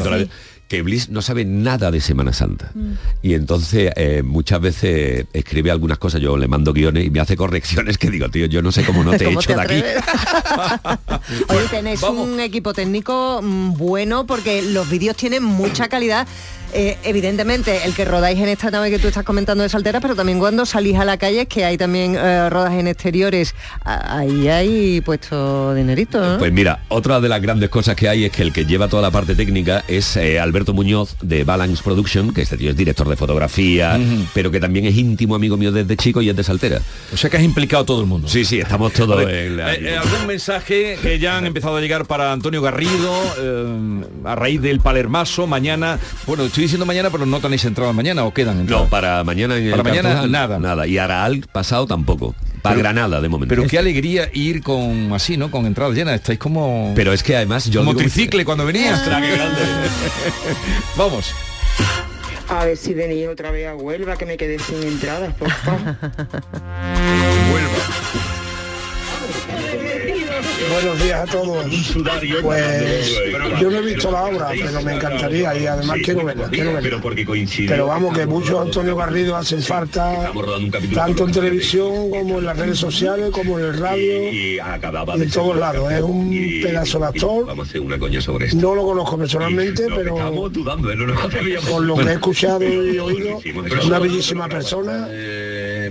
Bliss no sabe nada de Semana Santa. Mm. Y entonces eh, muchas veces escribe algunas cosas, yo le mando guiones y me hace correcciones que digo, tío, yo no sé cómo no te [LAUGHS] he ¿Cómo hecho te de aquí. [LAUGHS] [LAUGHS] Oye, tenéis un equipo técnico mm, bueno porque los vídeos tienen mucha calidad. Eh, evidentemente, el que rodáis en esta nave que tú estás comentando de Salteras, pero también cuando salís a la calle, que hay también eh, rodaje en exteriores, a- ahí hay puesto dinerito, ¿no? Pues mira, otra de las grandes cosas que hay es que el que lleva toda la parte técnica es eh, Alberto Muñoz de Balance Production, que este tío es director de fotografía, pero que también es íntimo amigo mío desde chico y es de Saltera. O sea que has implicado a todo el mundo. Sí, sí, estamos todos en la- eh, eh, ¿Algún mensaje que ya han empezado a llegar para Antonio Garrido eh, a raíz del Palermaso? Mañana, bueno, estoy diciendo mañana, pero no tenéis entradas mañana o quedan entradas. No, para mañana en el Para mañana nada. Nada. Y Araal pasado tampoco. Para Pero- Granada de momento. Pero qué alegría ir con así, ¿no? Con entradas llenas. Estáis como. Pero es que además yo como digo- tricicle cuando venías. Ostras, qué grande. [LAUGHS] Vamos. A ver si venís otra vez a Huelva, que me quedé sin entradas, por favor. [LAUGHS] Buenos días a todos. Pues yo no he visto la obra, pero me encantaría y además quiero verla, quiero verla. Pero vamos, que muchos Antonio Garrido hacen falta, tanto en televisión como en las redes sociales, como en el radio, en todos lados. Es un pedazo de actor. No lo conozco personalmente, pero por lo que he escuchado y oído, una bellísima persona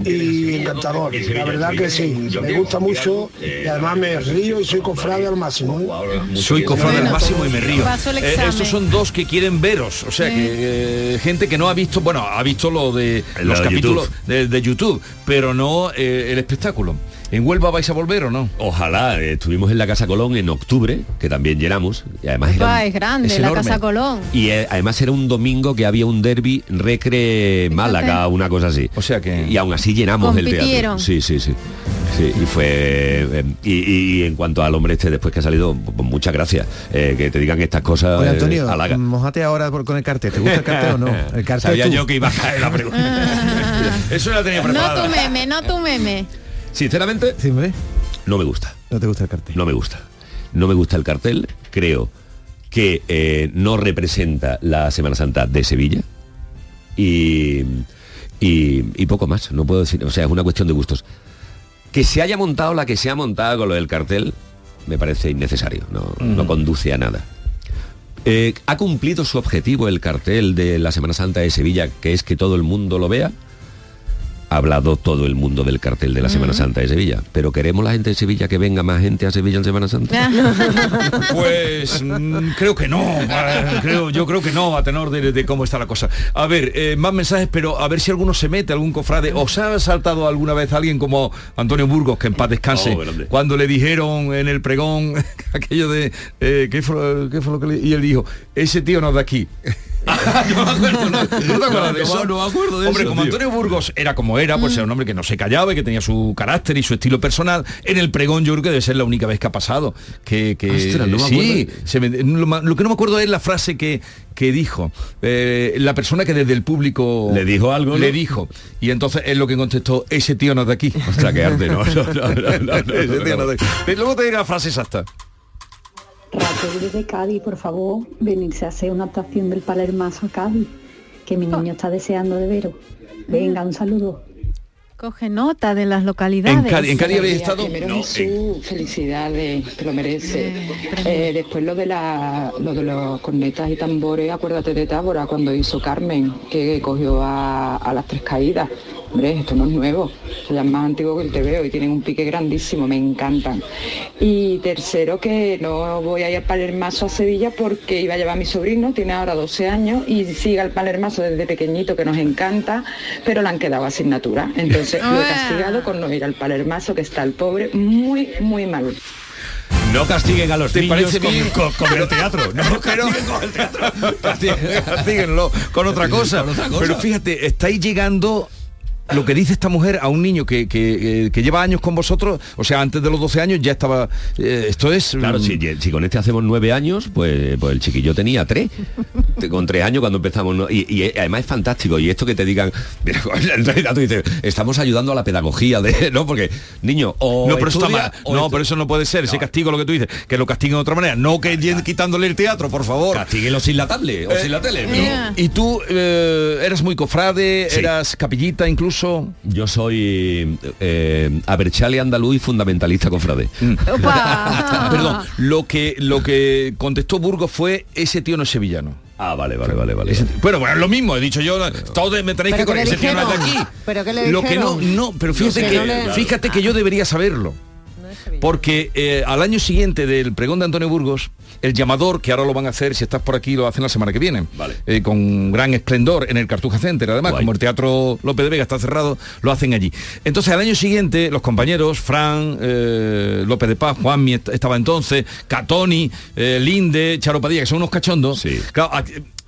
y encantador. La verdad que sí, me gusta mucho y además me río y soy cofrade al máximo. ¿eh? Soy cofrade al máximo y me río. Eh, estos son dos que quieren veros, o sea que eh, gente que no ha visto, bueno, ha visto lo de Lo los capítulos YouTube. de, de YouTube, pero no eh, el espectáculo. ¿En Huelva vais a volver o no? Ojalá, eh, estuvimos en la Casa Colón en octubre, que también llenamos, y además era un- Va, es grande, es la enorme. Casa Colón. Y eh, además era un domingo que había un derby Recre Málaga, una cosa así. O sea que. Y aún así llenamos el teatro. Compitieron. Sí, sí, sí. Sí, y fue. eh, y, en cuanto al hombre este después que ha salido, pues muchas gracias. eh, que te digan estas cosas. Oye, eh, Antonio, halaga. mojate ahora por- con el cartel. ¿Te gusta el cartel o no? El [LAUGHS] cartel Sabía tú. yo que iba a caer la pregunta. [LAUGHS] Eso la tenía No tu meme, no tu meme. Sinceramente, no me gusta. ¿No te gusta el cartel? No me gusta. no me gusta el cartel, creo que eh, no representa la Semana Santa de Sevilla y, y, y poco más, no puedo decir, o sea, es una cuestión de gustos. Que se haya montado la que se ha montado con lo del cartel, me parece innecesario, no, no conduce a nada. Eh, ¿Ha cumplido su objetivo el cartel de la Semana Santa de Sevilla, que es que todo el mundo lo vea? Ha hablado todo el mundo del cartel de la Semana Santa de Sevilla, pero queremos la gente de Sevilla que venga más gente a Sevilla en Semana Santa. [LAUGHS] Pues [LAUGHS] mm, creo que no, creo, yo creo que no, a tenor de, de cómo está la cosa. A ver, eh, más mensajes, pero a ver si alguno se mete, algún cofrade. ¿Os ha saltado alguna vez alguien como Antonio Burgos, que en paz descanse, Oh, cuando le dijeron en el pregón [LAUGHS] aquello de, eh, ¿qué, fue, qué fue lo que le... Y él dijo, ese tío no es de aquí. [LAUGHS] no [LAUGHS] no, ¿no? No me acuerdo de Hombre, eso, como tío. Antonio Burgos era como era, pues era un hombre que no se callaba y que tenía su carácter y su estilo personal. En el pregón yo creo que debe ser la única vez que ha pasado. Que, que Ostras, no me sí, acuerdo. se me- lo, que no me acuerdo es la frase que, que dijo. Eh, la persona que desde el público Le dijo algo. Le dijo. Y entonces es lo que contestó, ese tío no es de aquí. Ostras, qué arte, no, [LAUGHS] no, no, no, no, no, Ese tío no, no es Raquel desde Cádiz, por favor, venirse a hacer una actuación del Palermazo a Cádiz, que mi niño está deseando de veros. Venga, un saludo. Coge nota de las localidades. En Cádiz- en Cádiz habéis estado? Primero No, Jesús, felicidades, que lo merece. Eh, después lo de la, lo de los cornetas y tambores, acuérdate de Tábora cuando hizo Carmen, que cogió a, a las tres caídas. Hombre, esto no es nuevo, esto ya es más antiguo que el TVO y tienen un pique grandísimo, me encantan. Y tercero, que no voy a ir al Palermazo a Sevilla porque iba a llevar a mi sobrino, tiene ahora 12 años y sigue al Palermazo desde pequeñito, que nos encanta, pero le han quedado asignaturas. Entonces lo he castigado con no ir al Palermazo, que está el pobre muy, muy mal. No castiguen a los ¿Te niños parece con, bien? con- con el teatro. No [LAUGHS] Pero- castiguen con el teatro. Castíguenlo, [LAUGHS] castíguenlo con otra cosa. Con otra cosa. Pero fíjate, estáis llegando lo que dice esta mujer a un niño que, que, eh, que lleva años con vosotros, o sea, antes de los 12 años ya estaba... eh, esto es... Claro, mm, si, si con este hacemos nueve años, pues, pues el chiquillo tenía tres. [LAUGHS] Con tres años cuando empezamos. ¿no? Y, y además es fantástico. Y esto que te digan, [LAUGHS] mira, en realidad tú dices, estamos ayudando a la pedagogía de. [LAUGHS] No, porque, niño, o. no, pero eso está mal. No, pero eso no puede ser. Ese castigo, lo que tú dices, que lo castiguen de otra manera. No que quitándole el teatro, por favor. Castíguelo sin la tablet o Eh, sin la tele. Yeah. Y tú eh, eras muy cofrade, Sí. eras capillita incluso. Yo soy eh, Aberchale andaluz y fundamentalista cofrade. Opa. [LAUGHS] [LAUGHS] Perdón, lo que, lo que contestó Burgos fue ese tío no es sevillano. Ah, vale, vale, vale, vale. Ese bueno, bueno, es lo mismo, he dicho yo, todos me tenéis que ¿Pero qué corregir, le ese tío no es de aquí. ¿Pero qué le Lo que no, no, pero fíjate Que que, no le- fíjate que yo debería saberlo. Porque eh, al año siguiente del pregón de Antonio Burgos, el llamador, que ahora lo van a hacer, si estás por aquí, lo hacen la semana que viene. Vale. Eh, con gran esplendor en el Cartuja Center. Además, Guay. como el Teatro López de Vega está cerrado, lo hacen allí. Entonces, al año siguiente, los compañeros, Fran, eh, López de Paz, Juanmi est- estaba entonces, Catoni, eh, Linde, Charo Padilla, que son unos cachondos, Sí. claro,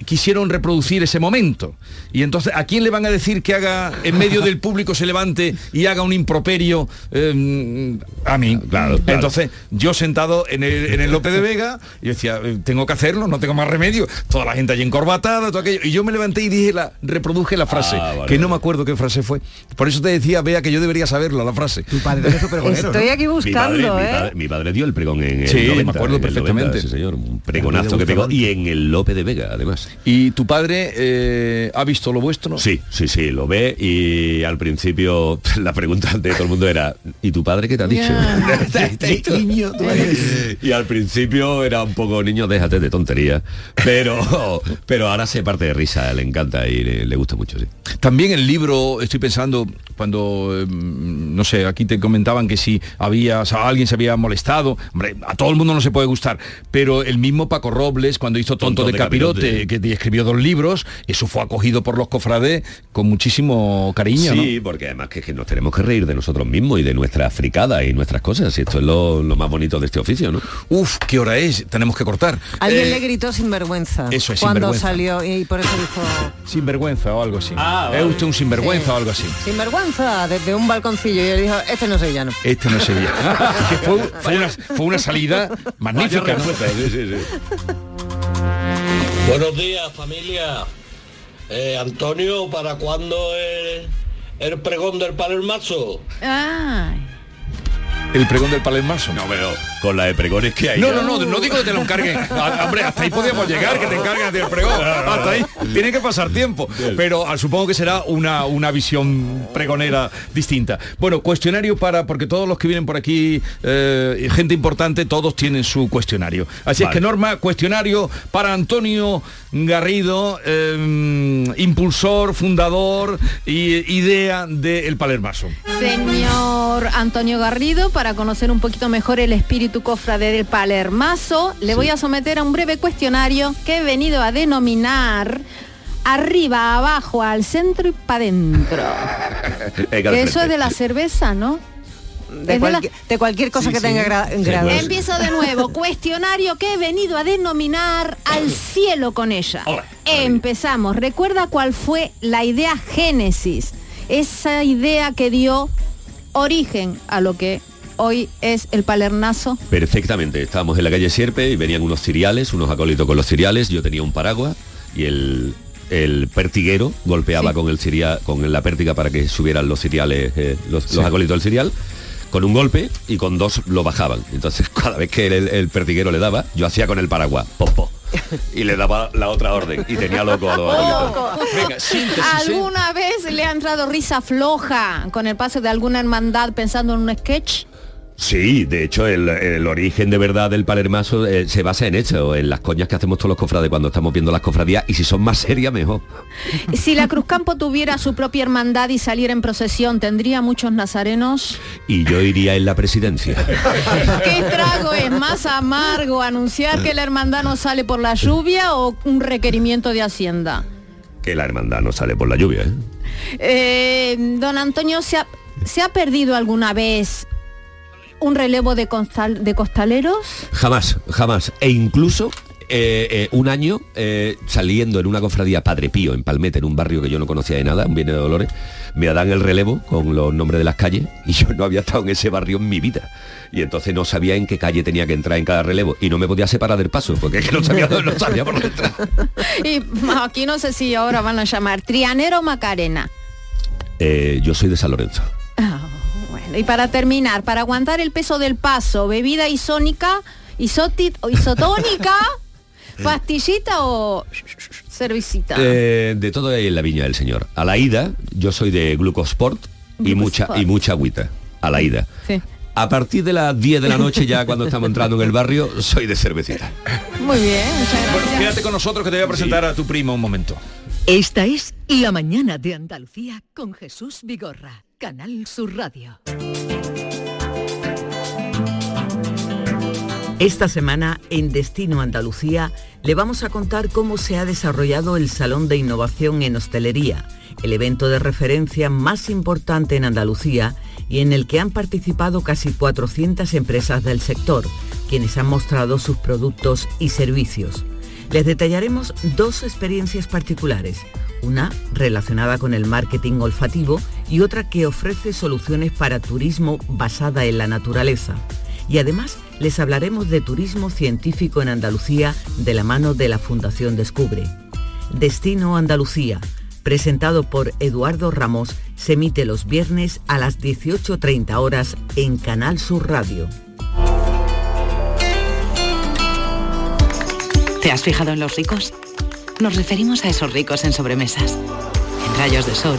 quisieron reproducir ese momento. Y entonces, ¿a quién le van a decir que haga, en medio del público se levante y haga un improperio? Eh, a mí. Claro, claro. Entonces, yo sentado en el, en el López de Vega, y decía, eh, tengo que hacerlo, no tengo más remedio. Toda la gente allí encorbatada, todo aquello. Y yo me levanté y dije la, reproduje la frase, Ah, vale, que no me acuerdo qué frase fue. Por eso te decía, vea, que yo debería saberla, la frase. Tu padre Estoy aquí Mi padre, buscando, mi, ¿eh? padre, mi padre dio el pregón en el Sí, me 90, acuerdo en el 90, perfectamente. señor, un pregonazo que pegó y en el Lope de Vega, además. ¿Y tu padre eh, ha visto lo vuestro? Sí, sí, sí, lo ve y al principio [LAUGHS] la pregunta de todo el mundo era ¿y tu padre qué te ha dicho? [LAUGHS] [LAUGHS] Niño, tú eres- y al principio era un poco niño, déjate de tontería, pero pero ahora se parte de risa, le encanta y le, le gusta mucho, sí. También el libro, estoy pensando, cuando, eh, no sé, aquí te comentaban que si había, o sea, alguien se había molestado, hombre, a todo el mundo no se puede gustar, pero el mismo Paco Robles, cuando hizo Tonto, Tonto de, de Capirote, Capirote. Que escribió dos libros, eso fue acogido por los cofrades con muchísimo cariño, Sí, porque además que, que nos tenemos que reír de nosotros mismos y de nuestras fricadas y nuestras cosas, y esto es lo, lo más bonito de este oficio, ¿no? Uf, ¿qué hora es? Tenemos que cortar. Alguien Eh, le gritó sinvergüenza. eso es, Cuando sinvergüenza. salió y por eso dijo Sinvergüenza o algo así. Ah, ¿Es vale. usted un sinvergüenza Sí. o algo así? sinvergüenza desde un balconcillo y él dijo, este no soy llano. Este no es Sevilla. [LAUGHS] que fue, fue una, fue una salida magnífica, ¿no? Sí, sí, sí. Buenos días, familia. Eh, Antonio, ¿para cuándo el, el pregón del Palermazo? Ay. El pregón del palermaso. No, pero con la de pregones que hay. No, ya. no, no, no digo que te lo encarguen. [LAUGHS] Ah, Hombre, hasta ahí podríamos llegar, que te encarguen del pregón. Hasta ahí tiene que pasar tiempo. Pero ah, supongo que será una, una visión pregonera distinta. Bueno, cuestionario para, porque todos los que vienen por aquí, eh, gente importante, todos tienen su cuestionario. Así es que Norma, cuestionario para Antonio Garrido, eh, impulsor, fundador y idea del Palermaso. Señor Antonio Garrido, para conocer un poquito mejor el espíritu cofrade del Palermaso, le voy a someter a un breve cuestionario que he venido a denominar arriba, abajo, al centro y para adentro. [LAUGHS] Eso es de la cerveza, ¿no? De, la- cualquier- de cualquier cosa Sí, que sí. tenga gra- grado. Empiezo de nuevo. [LAUGHS] Cuestionario que he venido a denominar al cielo con ella. Empezamos. ¿Recuerda cuál fue la idea génesis? Esa idea que dio origen a lo que hoy es el palernazo. Perfectamente. Estábamos en la calle Sierpe y venían unos ciriales, unos acólitos con los ciriales. Yo tenía un paraguas y el, el pertiguero golpeaba con el ciria- con la pértiga para que subieran los ciriales, eh, los, Sí. los acólitos del cirial. Con un golpe y con dos lo bajaban. Entonces [LAUGHS] cada vez que el, el pertiguero le daba, yo hacía con el paraguas, popo. Y le daba la otra orden y tenía loco a los acólitos. Venga, síntesis. ¿Alguna vez le ha entrado risa floja con el paso de alguna hermandad pensando en un sketch? Sí, de hecho el, el origen de verdad del palermaso eh, se basa en eso, en las coñas que hacemos todos los cofrades cuando estamos viendo las cofradías y si son más serias mejor. Si la Cruzcampo tuviera su propia hermandad y saliera en procesión, ¿tendría muchos nazarenos? Y yo iría en la presidencia. ¿Qué trago es más amargo? ¿Anunciar que la hermandad no sale por la lluvia o un requerimiento de Hacienda? Que la hermandad no sale por la lluvia. ¿eh? Eh, don Antonio, ¿se ha, ¿se ha perdido alguna vez un relevo de, constal- de costaleros? Jamás, jamás. E incluso eh, eh, un año eh, saliendo en una cofradía Padre Pío en Palmeta, en un barrio que yo no conocía de nada, un Viene de Dolores, me dan el relevo con los nombres de las calles y yo no había estado en ese barrio en mi vida. Y entonces no sabía en qué calle tenía que entrar en cada relevo y no me podía separar del paso porque es que no sabía, no sabía por dónde entrar. [LAUGHS] Y aquí no sé si ahora van a llamar Trianero o Macarena. Yo soy de San Lorenzo. Bueno, y para terminar, para aguantar el peso del paso, bebida isónica, isoti- o isotónica, [LAUGHS] pastillita o cervecita. Eh, de todo hay en la viña del señor. A la ida, yo soy de glucosport y mucha, y mucha agüita. A la ida. Sí. A partir de las 10 de la noche, ya [LAUGHS] cuando estamos entrando en el barrio, soy de cervecita. Muy bien, muchas gracias. Bueno, quédate con nosotros que te voy a presentar a tu primo un momento. Esta es La Mañana de Andalucía con Jesús Vigorra, Canal Sur Radio. Esta semana en Destino Andalucía le vamos a contar cómo se ha desarrollado el Salón de Innovación en Hostelería, el evento de referencia más importante en Andalucía y en el que han participado casi 400 empresas del sector, quienes han mostrado sus productos y servicios. Les detallaremos dos experiencias particulares, una relacionada con el marketing olfativo y otra que ofrece soluciones para turismo basada en la naturaleza. Y además les hablaremos de turismo científico en Andalucía de la mano de la Fundación Descubre. Destino Andalucía, presentado por Eduardo Ramos, se emite los viernes a las 18.30 horas en Canal Sur Radio. ¿Te has fijado en los ricos? Nos referimos a esos ricos en sobremesas, en rayos de sol,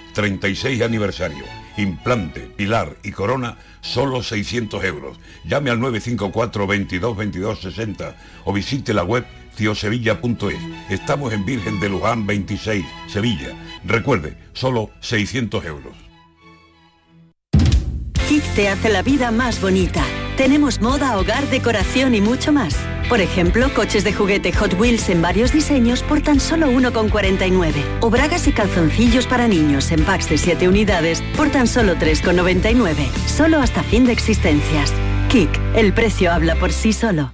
36 aniversario. Implante, pilar y corona, solo 600 euros. Llame al 954 22 22 60 o visite la web ciosevilla.es. Estamos en Virgen de Luján 26, Sevilla. Recuerde, solo 600 euros. Kik te hace la vida más bonita. Tenemos moda, hogar, decoración y mucho más. Por ejemplo, coches de juguete Hot Wheels en varios diseños por tan solo 1,49. O bragas y calzoncillos para niños en packs de 7 unidades por tan solo 3,99. Solo hasta fin de existencias. Kik, el precio habla por sí solo.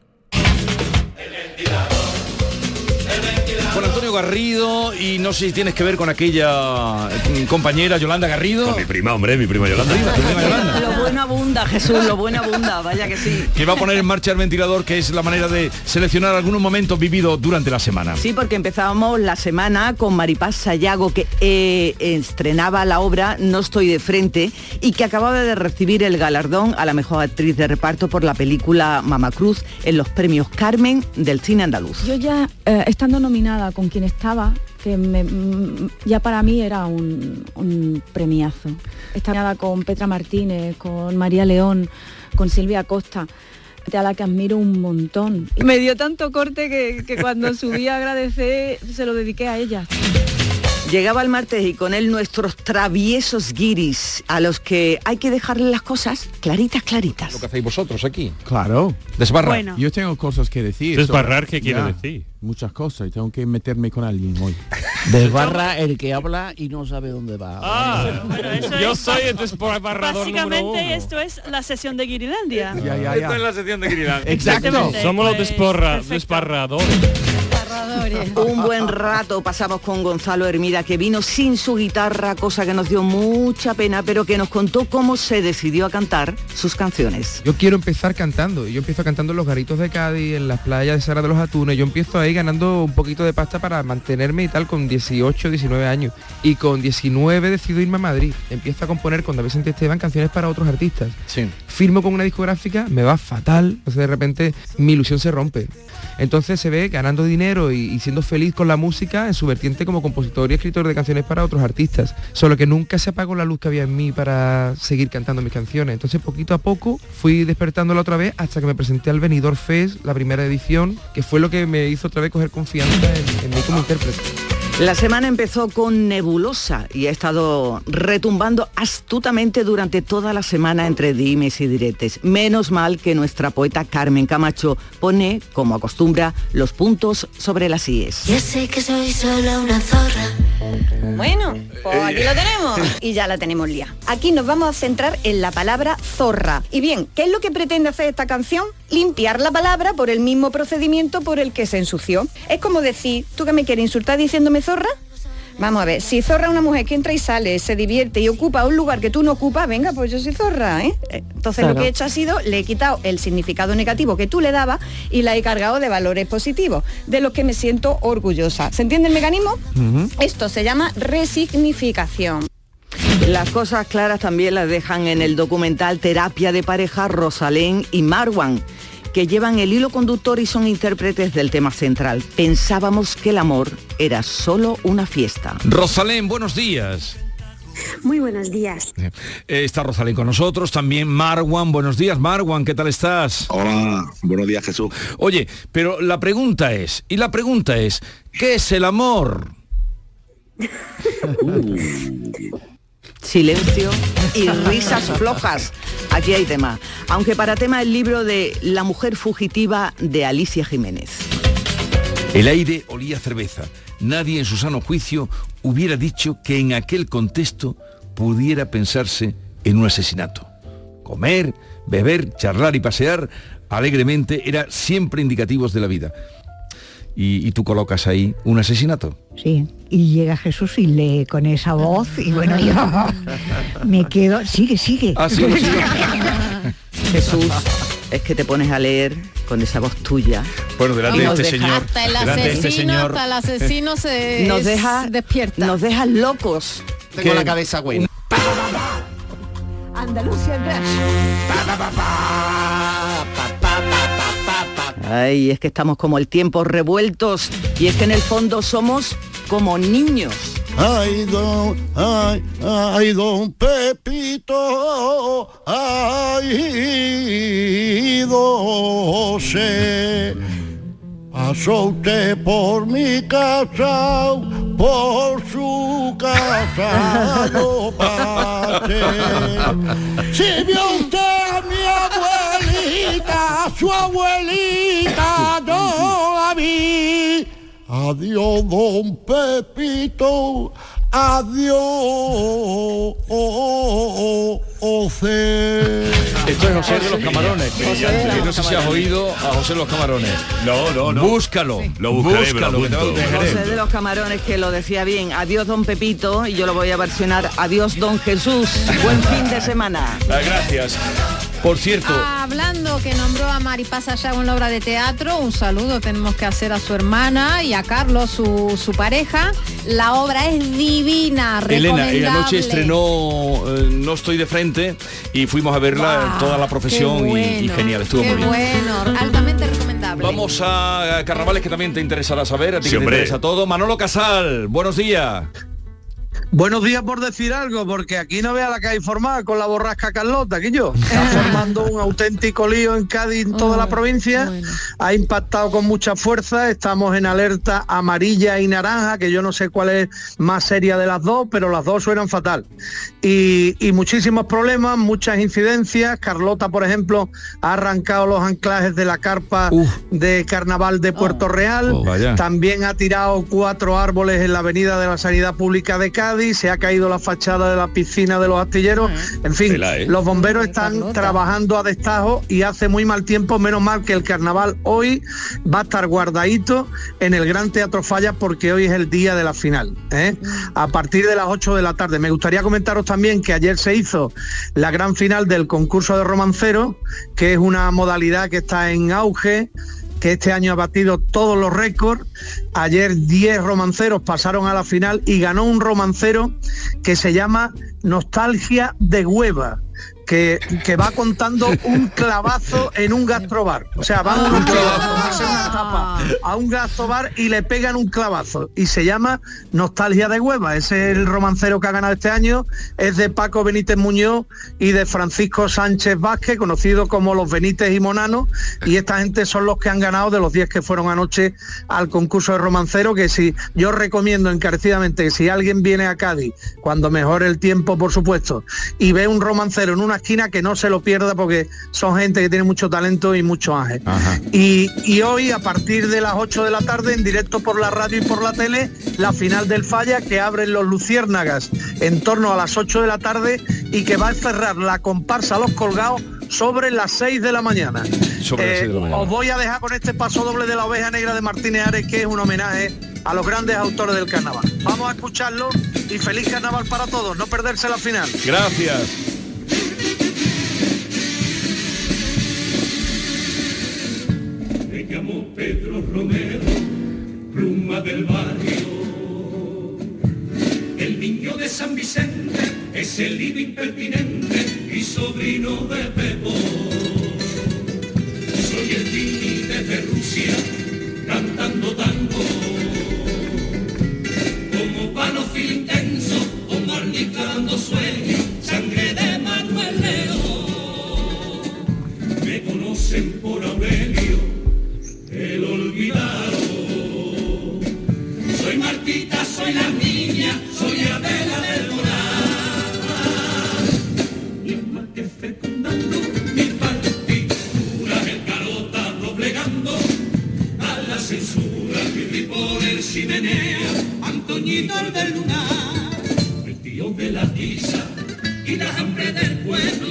Antonio Garrido y no sé si tienes que ver con aquella mm, compañera Yolanda Garrido. Con mi prima, hombre, mi prima Yolanda. Tu prima Yolanda. Lo bueno abunda, Jesús, lo bueno abunda, vaya que sí. Que va a poner en marcha el ventilador, que es la manera de seleccionar algunos momentos vividos durante la semana. Sí, porque empezábamos la semana con Maripaz Sayago, que eh, estrenaba la obra No estoy de frente y que acababa de recibir el galardón a la mejor actriz de reparto por la película Mama Cruz en los premios Carmen del cine andaluz. Yo ya, eh, estando nominada con quien estaba, que me- ya para mí era un, un premiazo. Estaba con Petra Martínez, con María León, con Silvia Costa a la que admiro un montón. Me dio tanto corte que, que cuando subí a agradecer se lo dediqué a ella. Llegaba el martes y con él nuestros traviesos guiris, a los que hay que dejarle las cosas claritas, claritas. Lo que hacéis vosotros aquí. Claro. Desbarra. Bueno. Yo tengo cosas que decir. Desbarrar, sobre- ¿qué quiere Ya, decir? Muchas cosas y tengo que meterme con alguien hoy. [LAUGHS] Desbarra el que habla y no sabe dónde va. Ah, eso yo es- soy el desbarrador número Básicamente uno. esto es la sesión de Guirilandia. Ya, ya, Esto es la sección de Griral. Exacto. Somos los Pues, [LAUGHS] Un buen rato pasamos con Gonzalo Hermida, que vino sin su guitarra, cosa que nos dio mucha pena, pero que nos contó cómo se decidió a cantar sus canciones. Yo quiero empezar cantando. Yo empiezo cantando en los garitos de Cádiz, en las playas de Sara de los Atunes. Yo empiezo ahí ganando un poquito de pasta para mantenerme y tal con 18, 19 años. Y con 19 decido irme a Madrid. Empiezo a componer con David Sánchez Esteban canciones para otros artistas. Sí. Firmo con una discográfica, me va fatal. Entonces de repente mi ilusión se rompe. Entonces se ve ganando dinero y, siendo feliz con la música en su vertiente como compositor y escritor de canciones para otros artistas. Solo que nunca se apagó la luz que había en mí para seguir cantando mis canciones. Entonces poquito a poco fui despertándola otra vez hasta que me presenté al Benidorm Fest, la primera edición, que fue lo que me hizo otra vez coger confianza en, en mí como intérprete. La semana empezó con Nebulosa y ha estado retumbando astutamente durante toda la semana entre dimes y diretes. Menos mal que nuestra poeta Carmen Camacho pone, como acostumbra, los puntos sobre las IES. Ya sé que soy solo una zorra. Bueno, pues aquí lo tenemos [LAUGHS] y ya la tenemos lía. Aquí nos vamos a centrar en la palabra zorra. Y bien, ¿qué es lo que pretende hacer esta canción? Limpiar la palabra por el mismo procedimiento por el que se ensució. Es como decir, ¿tú que me quieres insultar diciéndome zorra? Vamos a ver, si zorra una mujer que entra y sale, se divierte y ocupa un lugar que tú no ocupas, venga, pues yo soy zorra, ¿eh? Entonces lo que he hecho ha sido, le he quitado el significado negativo que tú le dabas y la he cargado de valores positivos, de los que me siento orgullosa. ¿Se entiende el mecanismo? Esto se llama resignificación. Las cosas claras también las dejan en el documental Terapia de pareja Rosalén y Marwan, que llevan el hilo conductor y son intérpretes del tema central. Pensábamos que el amor era solo una fiesta. Rosalén, buenos días. Muy buenos días. Eh, está Rosalén con nosotros, también Marwan. Buenos días, Marwan, ¿qué tal estás? Hola, buenos días, Jesús. Oye, pero la pregunta es, y la pregunta es, ¿qué es el amor? [LAUGHS] Silencio y risas flojas. Aquí hay tema. Aunque para tema el libro de La mujer fugitiva de Alicia Jiménez. El aire olía cerveza. Nadie en su sano juicio hubiera dicho que en aquel contexto pudiera pensarse en un asesinato. Comer, beber, charlar y pasear alegremente era siempre indicativos de la vida. Y, y tú colocas ahí un asesinato. Sí, y llega Jesús y lee con esa voz y bueno, yo me quedo, sigue, sigue. Ah. [LAUGHS] Jesús, es que te pones a leer con esa voz tuya. Bueno, delante Y de este deja- señor. Hasta el este asesino, señor. hasta el asesino se [LAUGHS] Nos deja- despierta. Nos dejas locos. Tengo ¿Qué? la cabeza buena. [LAUGHS] Andalucía Ay, es que estamos como el tiempo revueltos y es que en el fondo somos como niños. Ay, don, ay, ay, don Pepito, ay, doce. Pasó usted por mi casa, por su casa, no pase. Si vio usted a mi abuelita, a su abuelita, Adiós, don Pepito. Adiós. José. Esto es José de los Camarones. que no sé si has oído a José de los Camarones. No, no, no. Búscalo. Lo buscaré, lo búscalo. José de los Camarones que lo decía bien. Adiós don Pepito y yo lo voy a versionar. Adiós don Jesús. Buen fin de semana. Ah, Gracias. Por cierto, Hablando que nombró a Maripaz Sayago en la obra de teatro, un saludo tenemos que hacer a su hermana y a Carlos, su, su pareja. La obra es divina, Elena, eh, recomendable. anoche estrenó eh, No estoy de frente y fuimos a verla Guau, toda la profesión y- y, genial, estuvo muy bien. bueno, altamente recomendable. Vamos a carnavales que también te interesará saber, a ti Sí, que te interesa todo. Manolo Casal, buenos días. Buenos días por decir algo, porque aquí no vea la que hay formada con la borrasca Carlota, que yo. Está [LAUGHS] formando un auténtico lío en Cádiz, en toda la provincia. Ha impactado con mucha fuerza. Estamos en alerta amarilla y naranja, que yo no sé cuál es más seria de las dos, pero las dos suenan fatal. Y, y muchísimos problemas, muchas incidencias. Carlota, por ejemplo, ha arrancado los anclajes de la carpa de carnaval de Puerto Real. Oh. También ha tirado cuatro árboles en la avenida de la Sanidad Pública de Cádiz, se ha caído la fachada de la piscina de los astilleros. En fin, ¿eh? los bomberos están trabajando a destajo y hace muy mal tiempo, menos mal que el carnaval hoy va a estar guardadito en el Gran Teatro Falla porque hoy es el día de la final. ¿eh? A partir de las 8 de la tarde. Me gustaría comentaros también que ayer se hizo la gran final del concurso de romancero, que es una modalidad que está en auge que este año ha batido todos los récords. Ayer 10 romanceros pasaron a la final y ganó un romancero que se llama Nostalgia de Hueva. Que, que va contando un clavazo en un gastrobar. O sea, van unos tíos a tomarse una tapa a un gastrobar y le pegan un clavazo. Y se llama Nostalgia de Hueva. Ese es el romancero que ha ganado este año. Es de Paco Benítez Muñoz y de Francisco Sánchez Vázquez, conocido como los Benítez y Monanos. Y esta gente son los que han ganado de los 10 que fueron anoche al concurso de romancero. Que si yo recomiendo encarecidamente que si alguien viene a Cádiz, cuando mejore el tiempo, por supuesto, y ve un romancero en una esquina, que no se lo pierda porque son gente que tiene mucho talento y mucho ángel. Y, y hoy, a partir de las 8 de la tarde, en directo por la radio y por la tele, la final del Falla que abren los Luciérnagas en torno a las 8 de la tarde y que va a cerrar la comparsa Los Colgados sobre las 6 de la mañana. Sobre las Eh, seis de la mañana. Os voy a dejar con este paso doble de la oveja negra de Martínez Ares, que es un homenaje a los grandes autores del carnaval. Vamos a escucharlo y feliz carnaval para todos, no perderse la final. Gracias. Llamo Pedro Romero, pluma del barrio. El niño de San Vicente es el libre impertinente y sobrino de Pepo. Soy el Tini desde Rusia, cantando tango. Como panofil intenso, arnica dando sueño, sangre de Manuel León. Me conocen por Aurelio, el olvidado. Soy Martita, soy la niña, soy Adela del Moral. Mi alma que fecundando mi partitura, el carota doblegando a la censura, mi ripor el chimenea, Antoñito el del lunar, el tío de la tiza y la hambre del pueblo,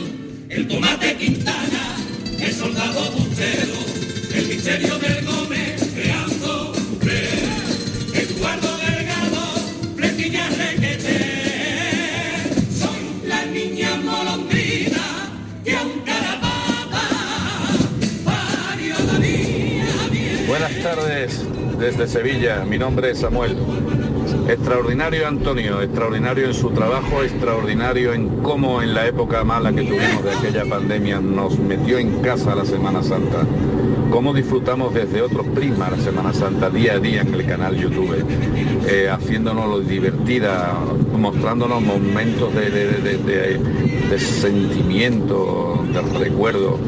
el tomate Quintana, el soldado bustero, del Gómez, Eduardo Delgado, requete, soy la niña molondrina que aún. Buenas tardes desde Sevilla, mi nombre es Samuel. Extraordinario Antonio, extraordinario en su trabajo, extraordinario en cómo en la época mala que tuvimos de aquella pandemia nos metió en casa la Semana Santa. Cómo disfrutamos desde otro prisma la Semana Santa día a día en el canal YouTube, eh, haciéndonos lo divertida, mostrándonos momentos de- de- de- de sentimiento, de recuerdo.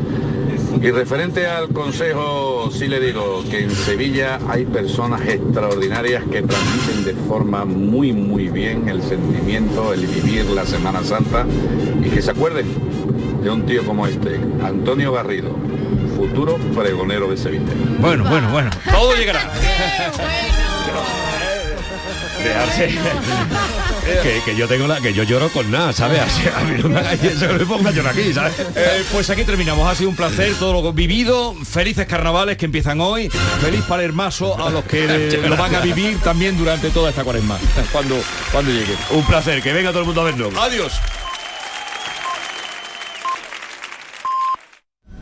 Y referente al consejo, sí le digo que en Sevilla hay personas extraordinarias que transmiten de forma muy, muy bien el sentimiento, el vivir la Semana Santa. Y que se acuerden de un tío como este, Antonio Garrido, futuro pregonero de Sevilla. Bueno, bueno, bueno, todo llegará. [LAUGHS] Dejarse. [LAUGHS] que, que yo tengo la. que yo lloro con nada, ¿sabes? [LAUGHS] Así, a mí no me hagáis eso, que me ponga a llorar aquí, ¿sabes? Eh, pues aquí terminamos, ha sido un placer todo lo vivido, felices carnavales que empiezan hoy, feliz palermaso a los que eh, lo van a vivir también durante toda esta cuaresma, cuando, cuando llegue. Un placer, que venga todo el mundo a vernos. Adiós.